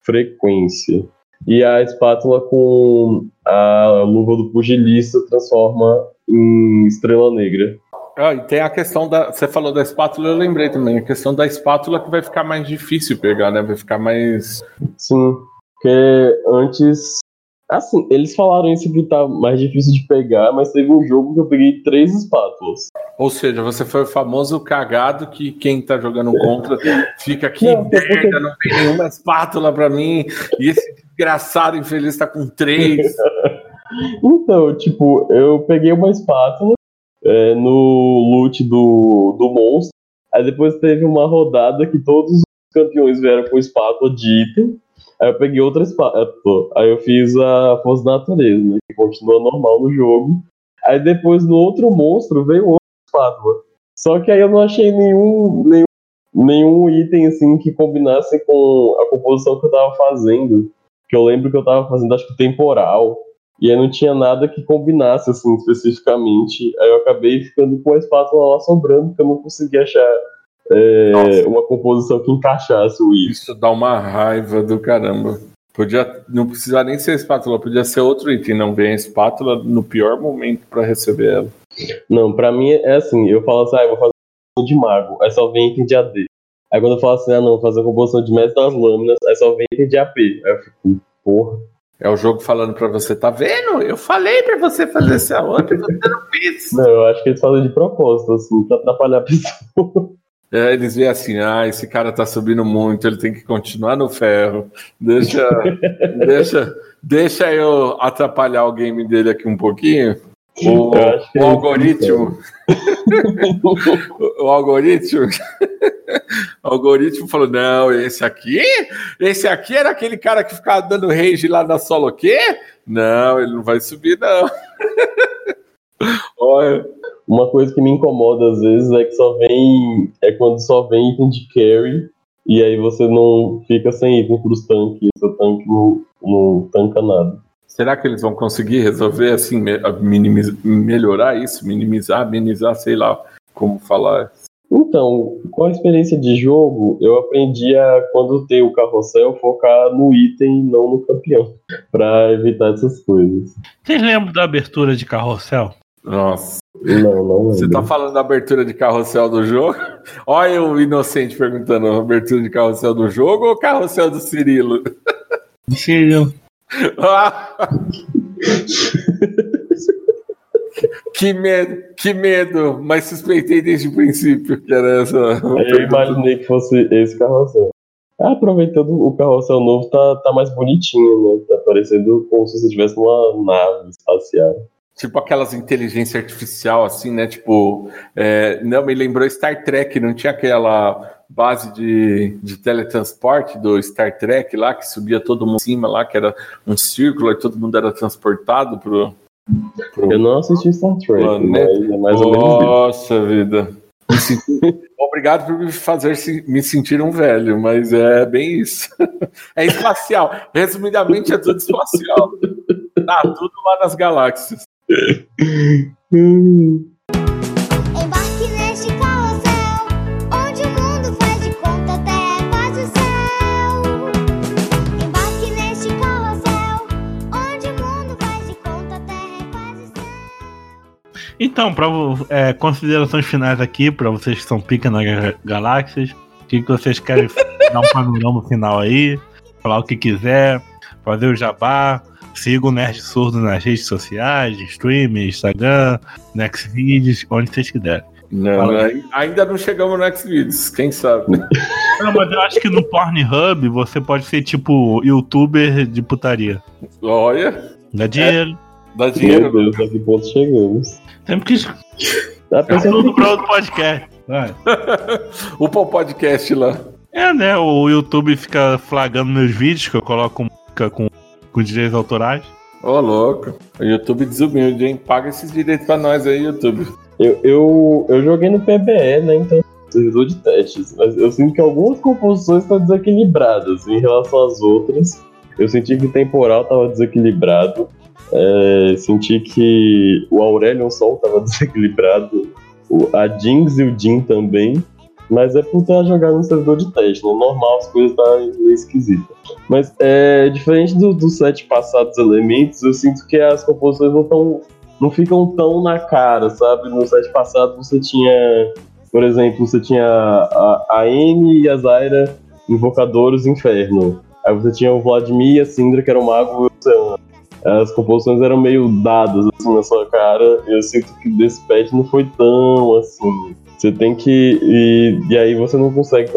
S3: frequência. E a espátula com a luva do pugilista transforma em estrela negra.
S1: Ah, e tem a questão da. Você falou da espátula, eu lembrei também. A questão da espátula que vai ficar mais difícil pegar, né? Vai ficar mais.
S3: Sim, porque antes. Assim, eles falaram isso que tá mais difícil de pegar, mas teve um jogo que eu peguei três espátulas.
S1: Ou seja, você foi o famoso cagado que quem tá jogando contra fica aqui,
S3: Não, porque-
S1: merda, não tem nenhuma espátula pra mim. E esse desgraçado infeliz tá com três.
S3: Então, tipo, eu peguei uma espátula é, no loot do, do monstro. Aí depois teve uma rodada que todos os campeões vieram com espátula de item. Aí eu peguei outra espátula. Aí eu fiz a Força da Natureza, né, que continua normal no jogo. Aí depois no outro monstro veio outra espátula. Só que aí eu não achei nenhum, nenhum, nenhum item assim que combinasse com a composição que eu tava fazendo. Que eu lembro que eu tava fazendo, acho que temporal. E aí não tinha nada que combinasse, assim, especificamente. Aí eu acabei ficando com a espátula lá sobrando, porque eu não conseguia achar é, uma composição que encaixasse o isso.
S1: Isso dá uma raiva do caramba. Podia, não precisar nem ser espátula, podia ser outro item. Não vem a espátula no pior momento pra receber ela.
S3: Não, pra mim é assim, eu falo assim, ah, eu vou fazer composição de mago, aí só vem item de AD. Aí quando eu falo assim, ah não, vou fazer a composição de mestre das lâminas, aí só vem item de AP. Aí eu fico, porra.
S1: É o jogo falando pra você, tá vendo? Eu falei pra você fazer essa outra e você não fez.
S3: Não, eu acho que eles fazem de propósito, assim, pra atrapalhar a pessoa.
S1: É, eles veem assim, ah, esse cara tá subindo muito, ele tem que continuar no ferro. Deixa, deixa, deixa eu atrapalhar o game dele aqui um pouquinho. O, o algoritmo. o, algoritmo. o algoritmo falou: não, esse aqui, esse aqui era aquele cara que ficava dando rage lá na solo quê? Não, ele não vai subir, não. Olha.
S3: Uma coisa que me incomoda às vezes é que só vem. É quando só vem item de carry. E aí você não fica sem item pros tanques. Seu tanque não, não tanca nada.
S1: Será que eles vão conseguir resolver assim, me- minimiz- melhorar isso, minimizar, amenizar, sei lá como falar?
S3: Então, com a experiência de jogo, eu aprendi a, quando tem o carrossel, focar no item e não no campeão, pra evitar essas coisas.
S2: Vocês lembram da abertura de carrossel?
S1: Nossa.
S3: Não, não
S1: Você tá falando da abertura de carrossel do jogo? Olha o inocente perguntando: abertura de carrossel do jogo ou carrossel do Cirilo?
S2: Sim,
S1: Ah! que medo, que medo, mas suspeitei desde o princípio que era essa.
S3: Eu imaginei que fosse esse carrossel. Ah, aproveitando, o carrossel novo tá, tá mais bonitinho, né? Tá parecendo como se você estivesse numa nave espacial.
S1: Tipo aquelas inteligência artificial, assim, né? Tipo, é, não, me lembrou Star Trek, não tinha aquela base de, de teletransporte do Star Trek lá, que subia todo mundo em cima lá, que era um círculo e todo mundo era transportado pro. pro...
S3: Eu não assisti Star Trek,
S1: Planeta.
S3: mas é mais ou menos isso.
S1: Nossa vida. Me senti- Obrigado por me fazer se- me sentir um velho, mas é bem isso. É espacial. Resumidamente, é tudo espacial. Tá tudo lá nas galáxias.
S2: Então, pra, é, considerações finais aqui, pra vocês que são pica nas ga- galáxias. O que, que vocês querem dar um panorama final aí? Falar o que quiser, fazer o jabá. Siga o Nerd Surdo nas redes sociais, streaming, Instagram, Nextvideos, onde vocês quiserem.
S1: Não, ainda não chegamos no Xvideos, quem sabe?
S2: Não, mas eu acho que no Pornhub você pode ser tipo youtuber de putaria.
S1: Olha,
S2: Dá dinheiro.
S1: Dá
S3: Meu
S1: dinheiro.
S3: Deus, a que ponto chegamos?
S2: Sempre quis.
S3: A
S2: É
S3: pessoa
S2: tudo pra outro podcast. Vai.
S1: o Pau Podcast lá.
S2: É, né? O YouTube fica flagrando meus vídeos que eu coloco música com, com direitos autorais.
S1: Ô, louco. O YouTube desumilde, hein? Paga esses direitos pra nós aí, YouTube.
S3: Eu, eu, eu joguei no PBE, né? Então, servidor de testes. Mas eu sinto que algumas composições estão desequilibradas em relação às outras. Eu senti que o temporal estava desequilibrado. É, senti que o Aurelion Sol estava desequilibrado. O, a Jinx e o Jin também. Mas é por estar jogando no servidor de teste. No normal as coisas estão meio esquisitas. Mas é, diferente do- dos sete passados elementos, eu sinto que as composições não estão não ficam tão na cara, sabe? No set passado você tinha, por exemplo, você tinha a, a Amy e a Zyra invocadores do inferno. Aí você tinha o Vladimir e a Syndra, que era o mago e o oceano. As composições eram meio dadas assim na sua cara. Eu sinto que desse patch não foi tão assim. Você tem que. E, e aí você não consegue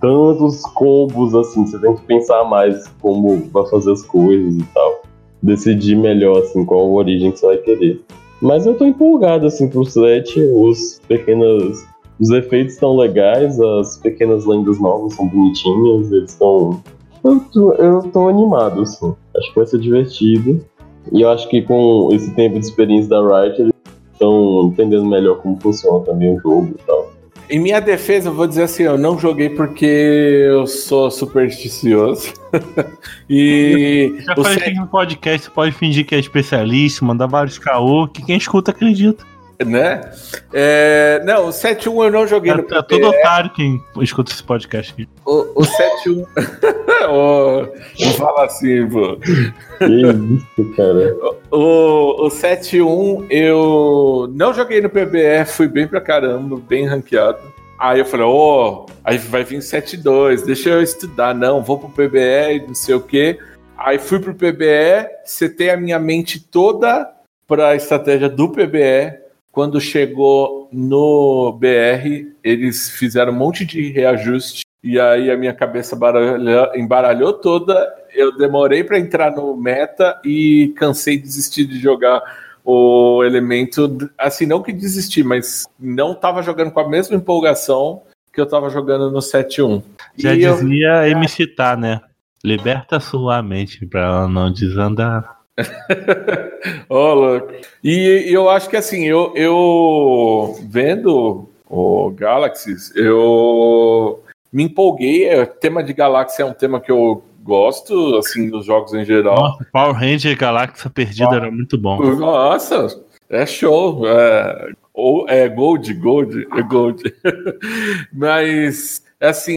S3: tantos combos assim. Você tem que pensar mais como vai fazer as coisas e tal decidir melhor, assim, qual origem que você vai querer. Mas eu tô empolgado, assim, pro set, os pequenos... Os efeitos estão legais, as pequenas lendas novas são bonitinhas, eles estão... Eu tô, eu tô animado, assim. Acho que vai ser divertido. E eu acho que com esse tempo de experiência da Riot, eles estão entendendo melhor como funciona também o jogo e tal.
S1: Em minha defesa, eu vou dizer assim: eu não joguei porque eu sou supersticioso. e
S2: Já
S1: o
S2: falei
S1: set-
S2: que no podcast você pode fingir que é especialista, mandar vários caô, que quem escuta acredita.
S1: Né? É, não, o 7.1 eu não joguei
S2: É,
S1: no
S2: é
S1: PBE.
S2: todo otário quem escuta esse podcast aqui.
S1: O, o 7.1. Ô, não fala assim, pô.
S3: Que isso, cara.
S1: O, o 7.1 eu não joguei no PBE, fui bem pra caramba, bem ranqueado. Aí eu falei, ô, aí vai vir o 7.2, deixa eu estudar. Não, vou pro PBE e não sei o quê. Aí fui pro PBE, setei a minha mente toda pra estratégia do PBE. Quando chegou no BR, eles fizeram um monte de reajuste. E aí a minha cabeça baralhou- embaralhou toda. Eu demorei pra entrar no meta e cansei de desistir de jogar o elemento. Assim, não que desisti, mas não tava jogando com a mesma empolgação que eu tava jogando no 7.1.
S2: Já
S1: E eu-
S2: dizia MC Tá, né? Liberta sua mente pra ela não desandar.
S1: Louco. E eu acho que assim, eu, eu vendo o Galaxies, eu me empolguei. É, tema de galáxia é um tema que eu gosto, assim, dos jogos em geral.
S2: Nossa, Power Ranger Galáxia Perdida era muito bom.
S1: Nossa, é show. É, Ou é Gold, Gold, é Gold. Mas, assim,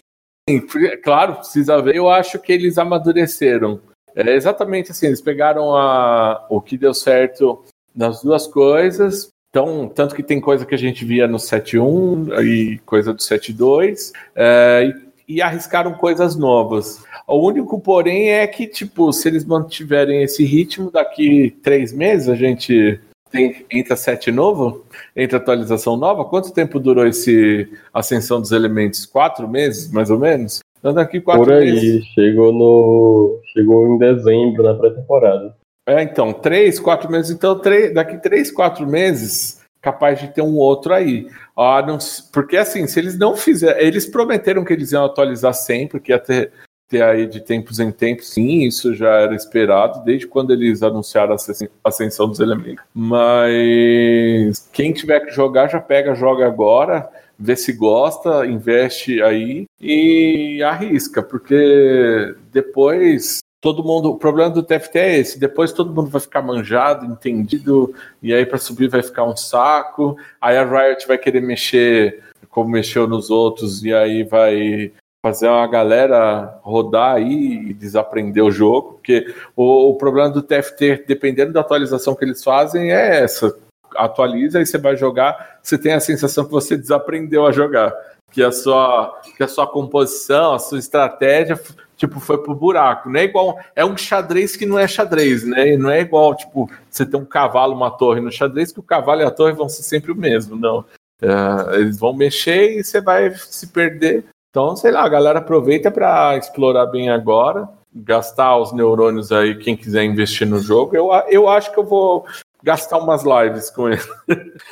S1: claro, precisa ver. Eu acho que eles amadureceram. É exatamente assim, eles pegaram a, o que deu certo nas duas coisas. Então, tanto que tem coisa que a gente via no 7.1 e coisa do 7.2, é, e, e arriscaram coisas novas. O único, porém, é que, tipo, se eles mantiverem esse ritmo, daqui três meses a gente tem, entra set novo, entra atualização nova. Quanto tempo durou esse ascensão dos elementos? Quatro meses, mais ou menos? Então daqui quatro
S3: Por aí,
S1: meses.
S3: chegou no. Chegou em dezembro, na pré-temporada.
S1: É, então, três, quatro meses. Então, três, daqui três, quatro meses, capaz de ter um outro aí. Ah, não porque assim, se eles não fizerem. Eles prometeram que eles iam atualizar sempre, que ia ter, ter aí de tempos em tempos. Sim, isso já era esperado, desde quando eles anunciaram a ascens- ascensão dos elementos. Mas quem tiver que jogar, já pega, joga agora. Vê se gosta, investe aí e arrisca, porque depois todo mundo. O problema do TFT é esse: depois todo mundo vai ficar manjado, entendido, e aí para subir vai ficar um saco. Aí a Riot vai querer mexer como mexeu nos outros, e aí vai fazer uma galera rodar aí e desaprender o jogo, porque o, o problema do TFT, dependendo da atualização que eles fazem, é essa. Atualiza e você vai jogar, você tem a sensação que você desaprendeu a jogar. Que a sua, que a sua composição, a sua estratégia tipo, foi pro buraco. Não é igual. É um xadrez que não é xadrez, né? E não é igual, tipo, você tem um cavalo, uma torre no xadrez, que o cavalo e a torre vão ser sempre o mesmo, não. É, eles vão mexer e você vai se perder. Então, sei lá, a galera aproveita para explorar bem agora, gastar os neurônios aí, quem quiser investir no jogo. Eu, eu acho que eu vou gastar umas lives com ele.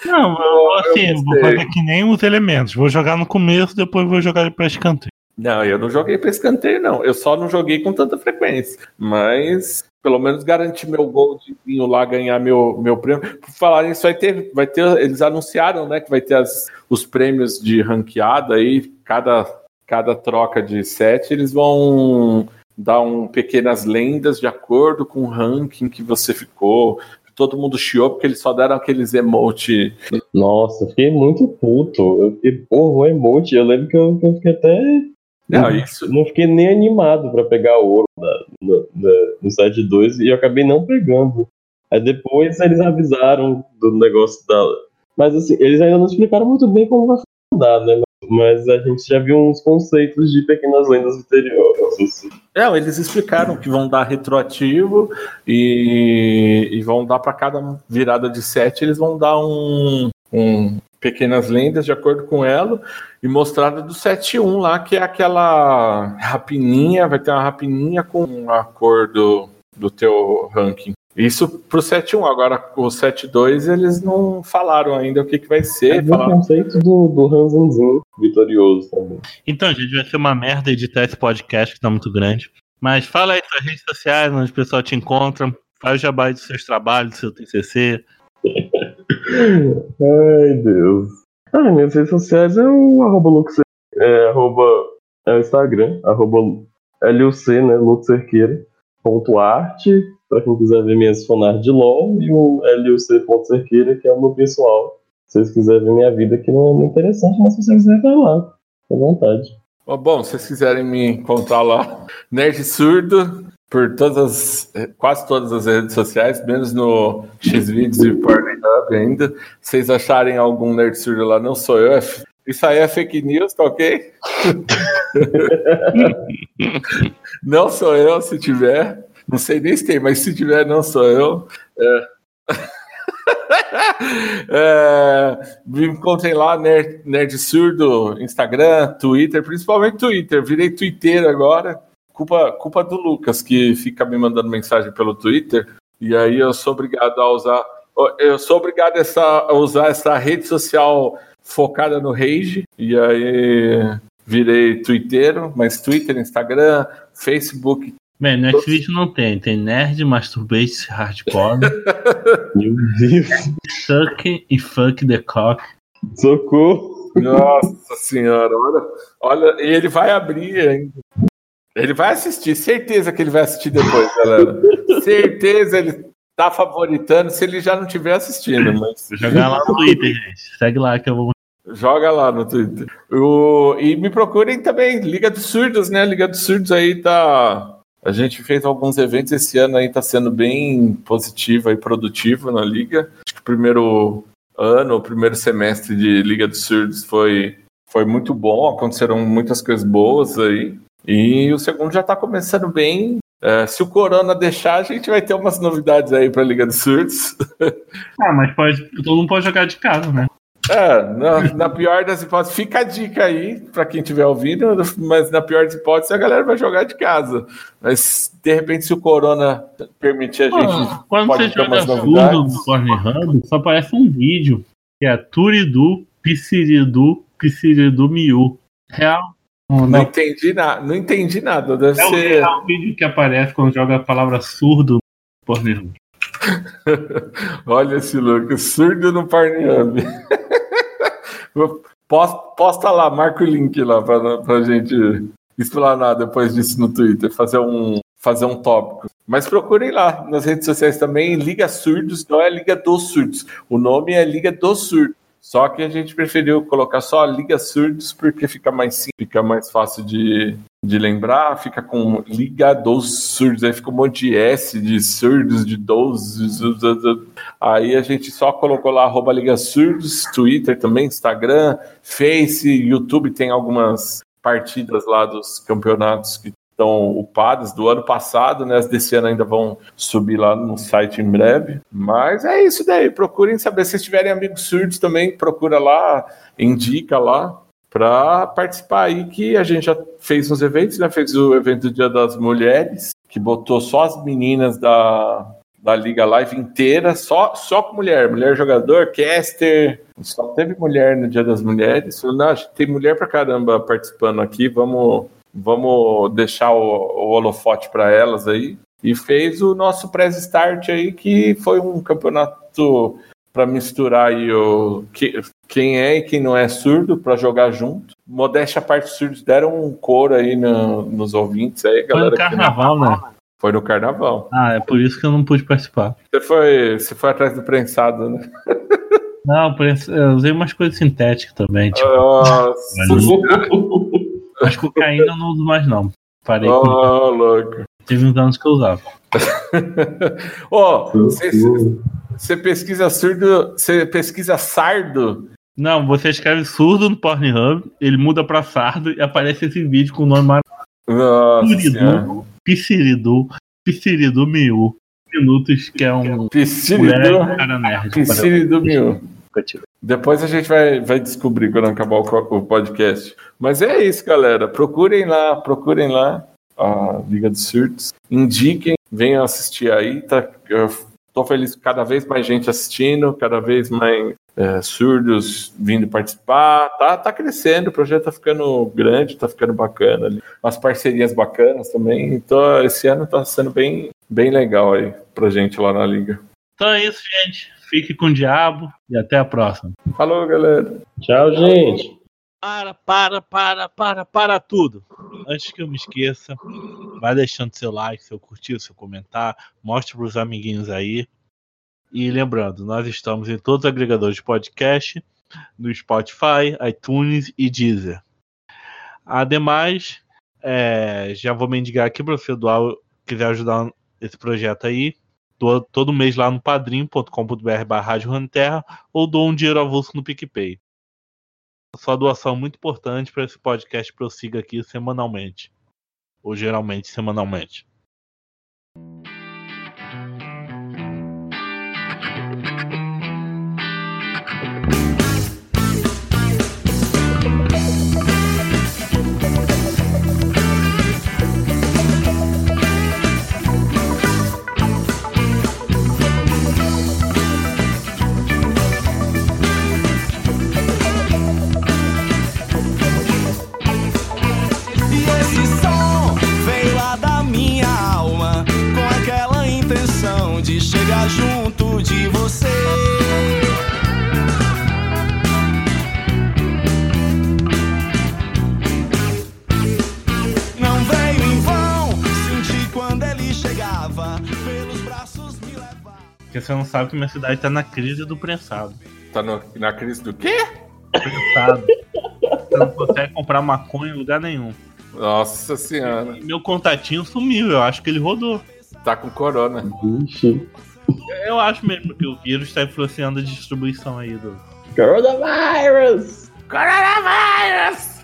S2: Não, eu, assim,
S1: eu
S2: vou fazer que nem os elementos. Vou jogar no começo, depois vou jogar ele pra escanteio.
S1: Não, eu não joguei para escanteio, não. Eu só não joguei com tanta frequência. Mas pelo menos garantir meu goldzinho lá, ganhar meu, meu prêmio. Por falar nisso, vai ter, vai ter. Eles anunciaram, né, que vai ter as- os prêmios de ranqueada aí, cada, cada troca de set, eles vão dar um pequenas lendas de acordo com o ranking que você ficou. Todo mundo chiou porque eles só deram aqueles emote
S3: Nossa, fiquei muito puto. Eu fiquei, porra, o emote. Eu lembro que eu, que eu fiquei até.
S1: Não, isso.
S3: Não fiquei nem animado pra pegar ouro da- no, na- no site 2 e eu acabei não pegando. Aí depois eles avisaram do negócio da. Mas assim, eles ainda não explicaram muito bem como vai funcionar, né? Mas a gente já viu uns conceitos de pequenas lendas anteriores.
S1: Não, eles explicaram que vão dar retroativo e, e vão dar para cada virada de sete, eles vão dar um, um pequenas lendas de acordo com ela e mostrada do 7.1 lá, que é aquela rapininha, vai ter uma rapininha com a cor do, do teu ranking. Isso pro 7.1, agora o 7.2 eles não falaram ainda o que, que vai
S3: É
S1: ser.
S3: o
S1: falaram-
S3: conceito do, do Hansenzinho vitorioso também.
S2: Então, gente, vai ser uma merda editar esse podcast que tá muito grande. Mas fala aí suas redes sociais, onde o pessoal te encontra. Faz o jabá aí dos seus trabalhos, do seu TCC.
S3: Ai, Deus. Ah, minhas redes sociais é o arroba Lux, é, arroba, é o Instagram, arroba LUC, né, Luxerqueira, ponto arte, pra quem quiser ver minhas fanart de LOL, e o LUC.cerqueira, que é o meu pessoal. Se vocês quiserem ver minha vida, que não é muito interessante, mas se vocês quiserem, vai lá, à vontade.
S1: Ó, Bom, se vocês quiserem me encontrar lá, Nerd Surdo, por todas as, quase todas as redes sociais, menos no Xvideos e Pornhub ainda. Se vocês acharem algum Nerd Surdo lá, não sou eu. é isso aí é fake news, tá ok? não sou eu, se tiver. Não sei nem se tem, mas se tiver, não sou eu. É. É, me encontrem lá, Nerd, Nerd Surdo, Instagram, Twitter, principalmente Twitter. Virei Twitter agora. Culpa, culpa do Lucas, que fica me mandando mensagem pelo Twitter. E aí eu sou obrigado a usar. Eu sou obrigado essa- a usar essa rede social focada no rage. E aí virei Twitter, mas Twitter, Instagram, Facebook.
S2: Bem, no Xvideo não tem. Tem Nerd, Masturbate, Hardcore,
S3: Meu Deus,
S2: Suck e Fuck the Cock.
S3: socorro.
S1: Nossa senhora, olha, olha, e ele vai abrir ainda. Ele vai assistir, certeza que ele vai assistir depois, galera. certeza, ele tá favoritando se ele já não estiver assistindo, mas
S5: Vou jogar lá no Twitter, gente. Segue lá que eu vou.
S1: joga lá no Twitter. O- e me procurem também, Liga dos Surdos, né? Liga dos Surdos aí tá. A gente fez alguns eventos esse ano aí, tá sendo bem positivo e produtivo na Liga. Acho que o primeiro ano, o primeiro semestre de Liga dos Surdos foi, foi muito bom, aconteceram muitas coisas boas aí. E o segundo já tá começando bem. É, se o Corona deixar, a gente vai ter umas novidades aí pra Liga dos Surdos.
S5: Ah, mas pode, todo mundo pode jogar de casa, né?
S1: É, na, na pior das hipóteses, fica a dica aí pra quem estiver ouvindo, mas na pior das hipóteses a galera vai jogar de casa. Mas de repente, se o Corona permitir a gente.
S5: Ah, Quando
S1: pode
S5: você
S1: ter
S5: joga surdo
S1: novidades.
S5: no Pornhub, só aparece um vídeo que é Turidu, Psiridu, Psiridu Miu. Real. Não,
S1: Não entendi, na, não entendi nada. Deve
S5: é o
S1: ser.
S5: real vídeo que aparece quando joga a palavra surdo no Pornhub.
S1: Olha esse look, surdo no Pornhub. Posta, posta lá, marca o link lá pra, pra gente explanar depois disso no Twitter, fazer um, fazer um tópico. Mas procurem lá nas redes sociais também, Liga Surdos, não é Liga dos Surdos. O nome é Liga dos Surdos. Só que a gente preferiu colocar só Liga Surdos porque fica mais simples, fica mais fácil de, de lembrar, fica com Liga dos Surdos, aí fica um monte de S de surdos, de dos. Aí a gente só colocou lá arroba Liga Surdos, Twitter também, Instagram, Face, YouTube tem algumas partidas lá dos campeonatos que estão upadas do ano passado, né? As desse ano ainda vão subir lá no site em breve. Mas é isso daí. Procurem saber. Se tiverem amigos surdos também, procura lá, indica lá para participar aí que a gente já fez uns eventos, né? Fez o evento do Dia das Mulheres, que botou só as meninas da, da Liga Live inteira, só, só com mulher, mulher jogador, caster, só teve mulher no Dia das Mulheres. Falei, não, tem mulher pra caramba participando aqui, vamos, vamos deixar o, o holofote para elas aí. E fez o nosso press start aí, que foi um campeonato para misturar aí o que- quem é e quem não é surdo para jogar junto. Modéstia à parte, os surdos deram um coro aí no- nos ouvintes aí,
S5: Foi no
S1: galera.
S5: carnaval, né?
S1: Foi no carnaval.
S5: Ah, é por isso que eu não pude participar.
S1: Você foi, você foi atrás do prensado, né?
S5: Não, eu usei umas coisas sintéticas também, tipo,
S1: Nossa,
S5: mas cocaína eu não uso mais não. Parei
S1: oh, louco.
S5: Teve uns anos que eu usava.
S1: Ó, você você pesquisa surdo, você pesquisa sardo.
S5: Não, você escreve surdo no Pornhub, ele muda pra sardo e aparece esse vídeo com o nome. Maravilhoso. Psiridu, Psiridu Miu. Minutos, que é um cara nerd.
S1: do mil.
S5: Nunca tive.
S1: Depois a gente vai, vai descobrir quando acabar o, o podcast. Mas é isso, galera. Procurem lá, procurem lá a Liga dos Surdos. Indiquem, venham assistir aí. Tá, tô feliz com cada vez mais gente assistindo, cada vez mais é, surdos vindo participar. Tá, tá crescendo, o projeto tá ficando grande, tá ficando bacana. ali. Parcerias bacanas também. Então, esse ano tá sendo bem, bem legal aí pra gente lá na Liga.
S5: Então é isso, gente. Fique com o diabo e até a próxima.
S1: Falou, galera.
S3: Tchau, gente.
S2: Para, para, para, para, para tudo. Antes que eu me esqueça, vai deixando seu like, seu curtir, seu comentar, mostre para os amiguinhos aí. E lembrando, nós estamos em todos os agregadores de podcast, no Spotify, iTunes e Deezer. Ademais, é, já vou mendigar aqui para você doar, quiser ajudar esse projeto aí, doa todo mês lá no padrim.com.br barra Ranterra ou doa um dinheiro avulso no PicPay sua doação é muito importante para esse podcast prossiga aqui semanalmente. Ou geralmente semanalmente.
S4: junto de você. Não veio em vão, senti quando ele chegava, pelos braços me levava.
S5: Porque você não sabe que minha cidade tá na crise do prensado.
S1: Tá no, na crise do quê?
S5: Prensado. você não consegue comprar maconha em lugar nenhum.
S1: Nossa senhora.
S5: E meu contatinho sumiu, eu acho que ele rodou.
S1: Tá com corona.
S3: Vixe.
S5: Eu acho mesmo que o vírus tá influenciando a distribuição aí do.
S3: Coronavirus!
S1: Coronavírus!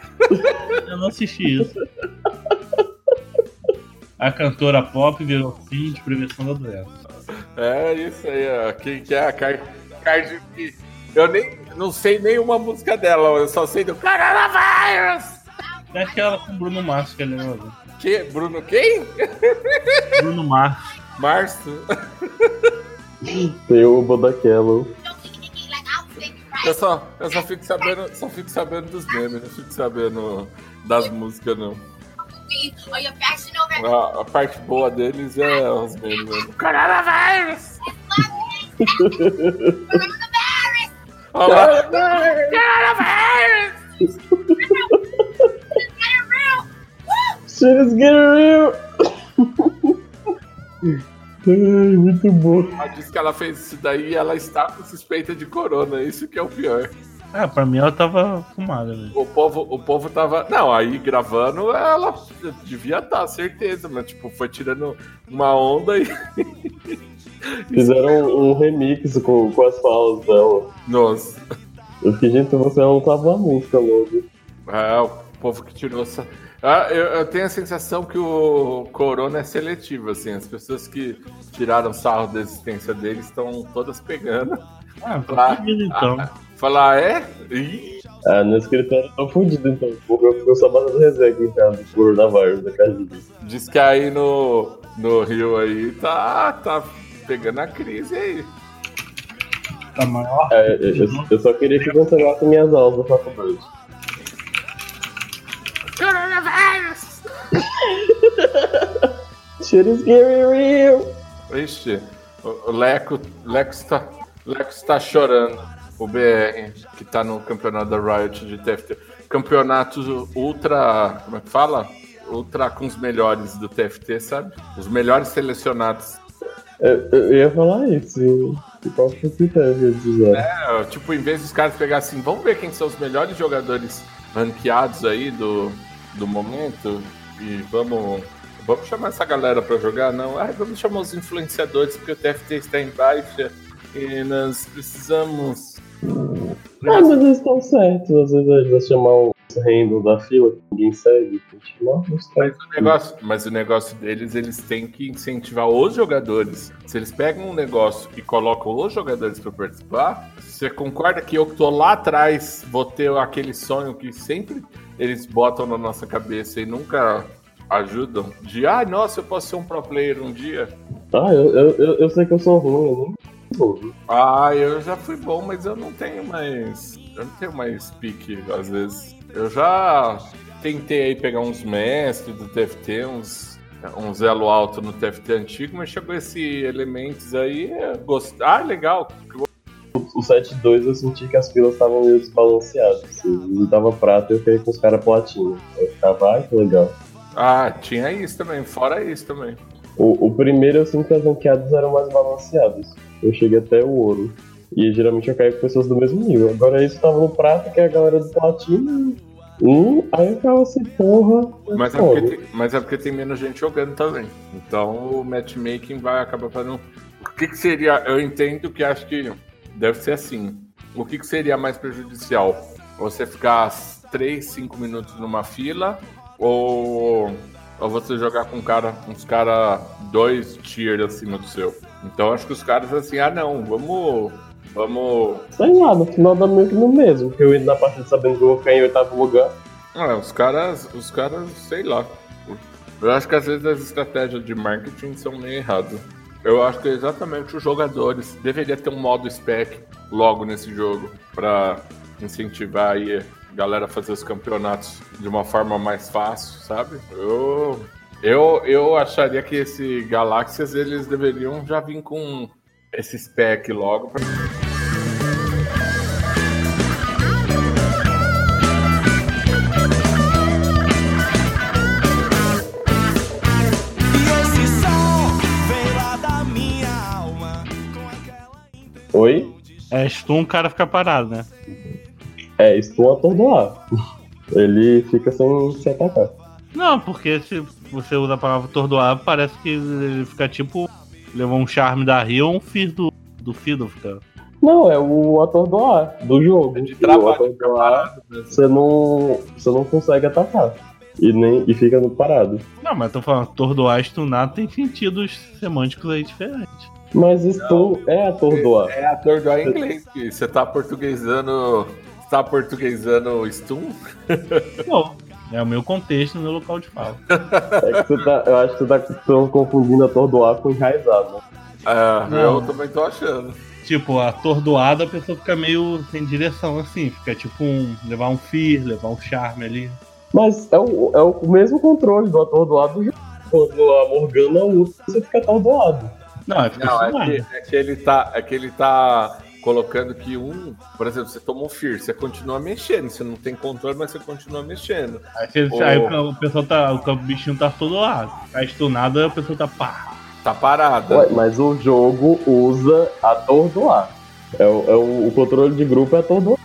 S5: Eu não assisti isso. A cantora pop virou fim de prevenção da doença.
S1: É isso aí, ó. Quem que é a Car Cardi B? Eu nem não sei nenhuma música dela, eu só sei do Coronavírus!
S5: Eu Acho que ela com Bruno Mars, que ele é
S1: Que? Bruno quem?
S5: Bruno Mars.
S1: Março?
S3: Tem o Bodaquelo.
S1: Eu só, eu só fico sabendo, só fico sabendo dos memes, não fico sabendo das músicas não. A, a parte boa deles é os memes. mesmo. Coronavírus! Olha lá. Coronavírus!
S3: Shit is getting real! Ai, muito bom.
S1: Ela disse que ela fez isso daí e ela está com suspeita de corona, isso que é o pior.
S5: Ah, pra mim ela tava fumada, velho.
S1: O povo, o povo tava. Não, aí gravando ela devia estar, certeza, mas tipo, foi tirando uma onda e.
S3: Fizeram um remix com, com as falas dela.
S1: Nossa.
S3: Eu fiquei, gente, você não tava a música logo.
S1: É, o povo que tirou essa. Ah, eu, eu tenho a sensação que o corona é seletivo, assim. As pessoas que tiraram sarro da existência dele estão todas pegando.
S5: Ah, tô
S1: Ah,
S5: então.
S1: Falar, ah, é? Ih,
S3: Ah, no escritório tá fudido então. Porque ficou só batendo resenha aqui em casa do coronavírus da casa dele.
S1: diz que aí no, no Rio aí tá, tá pegando a crise aí.
S5: Tá maior.
S3: É, eu, eu- eu só queria que cancelasse minhas aulas da faculdade.
S1: Coronavírus!
S3: Shit is getting real!
S1: Ixi, o Leco, Leco, está, Leco está chorando. O BR, que tá no campeonato da Riot de TFT. Campeonato ultra. Como é que fala? Ultra com os melhores do TFT, sabe? Os melhores selecionados.
S3: Eu, eu ia falar isso. Qual foi o critério de usar?
S1: É, tipo, em vez dos caras pegar assim, vamos ver quem são os melhores jogadores ranqueados aí do, do momento e vamos. Vamos chamar essa galera pra jogar? Não, ah, vamos chamar os influenciadores, porque o TFT está em baixa e nós precisamos.
S3: Ah, mas eles estão certos. Às vezes gente vai chamar o handle da fila ninguém segue. A gente não, não
S1: Mas o, negócio, mas o negócio deles, eles têm que incentivar os jogadores. Se eles pegam um negócio e colocam os jogadores para participar, você concorda que eu que tô lá atrás vou ter aquele sonho que sempre eles botam na nossa cabeça e nunca ajudam? De, ah, nossa, eu posso ser um pro player um dia.
S3: Ah, eu, eu, eu, eu sei que eu sou ruim, eu sou.
S1: Ah, eu já fui bom, mas eu não tenho mais. Eu não tenho mais pique, às vezes. Eu já tentei aí pegar uns mestres do TFT, uns, uns elo alto no TFT antigo, mas chegou esse elementos aí. eu Gost... Ah, legal.
S3: O 7-2 eu senti que as filas estavam meio desbalanceadas. Se não tava prata, eu fiquei com os caras platina. Eu ficava, ai que legal.
S1: Ah, tinha isso também, fora isso também.
S3: O, o primeiro eu sinto que as ranqueadas eram mais balanceadas. Eu cheguei até o ouro. E geralmente eu caio com pessoas do mesmo nível. Agora isso tava no prata, que é a galera do platina. Hum, aí eu ficava assim, porra.
S1: Mas é, porque tem, mas é porque tem menos gente jogando também. Então o matchmaking vai acabar fazendo. O que, que seria? Eu entendo que acho que deve ser assim. O que, que seria mais prejudicial? Você ficar 3, 5 minutos numa fila ou, ou você jogar com um cara, uns cara dois tier acima do seu? Então acho que os caras assim, ah não, vamos. Vamos.
S3: Sei lá, no final dá meio que no mesmo. Que eu indo na partida sabendo que eu vou ficar em oitavo lugar.
S1: Ah, os caras, os caras, sei lá. Eu acho que às vezes as estratégias de marketing são meio erradas. Eu acho que é exatamente os jogadores deveria ter um modo spec logo nesse jogo para incentivar aí a galera a fazer os campeonatos de uma forma mais fácil, sabe? Eu eu, eu acharia que esse Galáxias eles deveriam já vir com esse spec logo pra...
S2: É, stun o cara fica parado, né?
S3: É, stun atordoar. Ele fica sem se atacar.
S2: Não, porque se você usa a palavra tordoar, parece que ele fica tipo. Levou um charme da Rio ou um Fear do, do Fiddle. Fica...
S3: Não, é o atordoar do jogo.
S1: É de
S3: o
S1: trabalho,
S3: atordoar, você não, você não consegue atacar. E, nem, e fica no parado.
S2: Não, mas tô falando, tordoar e stunar tem sentidos semânticos aí diferentes.
S3: Mas stun é atordoar.
S1: É atordoar em inglês. Você tá portuguesando. Você tá portuguesando stun?
S2: Bom, é o meu contexto, no meu local de fala.
S3: É que você tá, eu acho que você tá confundindo atordoar com enraizado. né?
S1: É,
S2: Não.
S1: eu também tô achando.
S2: Tipo, atordoada a pessoa fica meio sem direção, assim. Fica tipo um. levar um fear, levar um charme ali.
S3: Mas é o, é o mesmo controle do atordoado do. Quando a Morgana usa, você fica atordoado.
S2: Não, é fica
S1: Não, é que, é que ele tá. É que ele tá colocando que um. Por exemplo, você tomou um Fear, você continua mexendo. Você não tem controle, mas você continua mexendo.
S2: Aí, você-
S1: Ô.
S2: aí o pessoal tá. O bichinho tá atordoado. Tá stunado, aí a pessoa tá pá.
S1: Tá parada.
S3: Ué, mas o jogo usa atordoar. É o, é o, o controle de grupo é atordoar.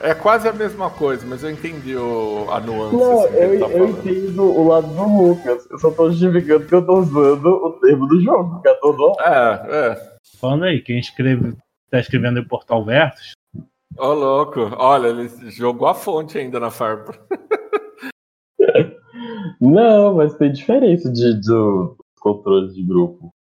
S1: É quase a mesma coisa, mas eu entendi o, a nuance.
S3: Não,
S1: assim,
S3: eu,
S1: tá
S3: eu entendo o lado do Lucas. Eu só tô justificando que eu tô usando o termo do jogo, que é atordoar.
S1: É, é.
S2: Falando aí, quem escreve. tá escrevendo em Portal Versus,
S1: Ô, louco. Olha, ele jogou a fonte ainda na farpa.
S3: Não, mas tem diferença de, de controles de grupo.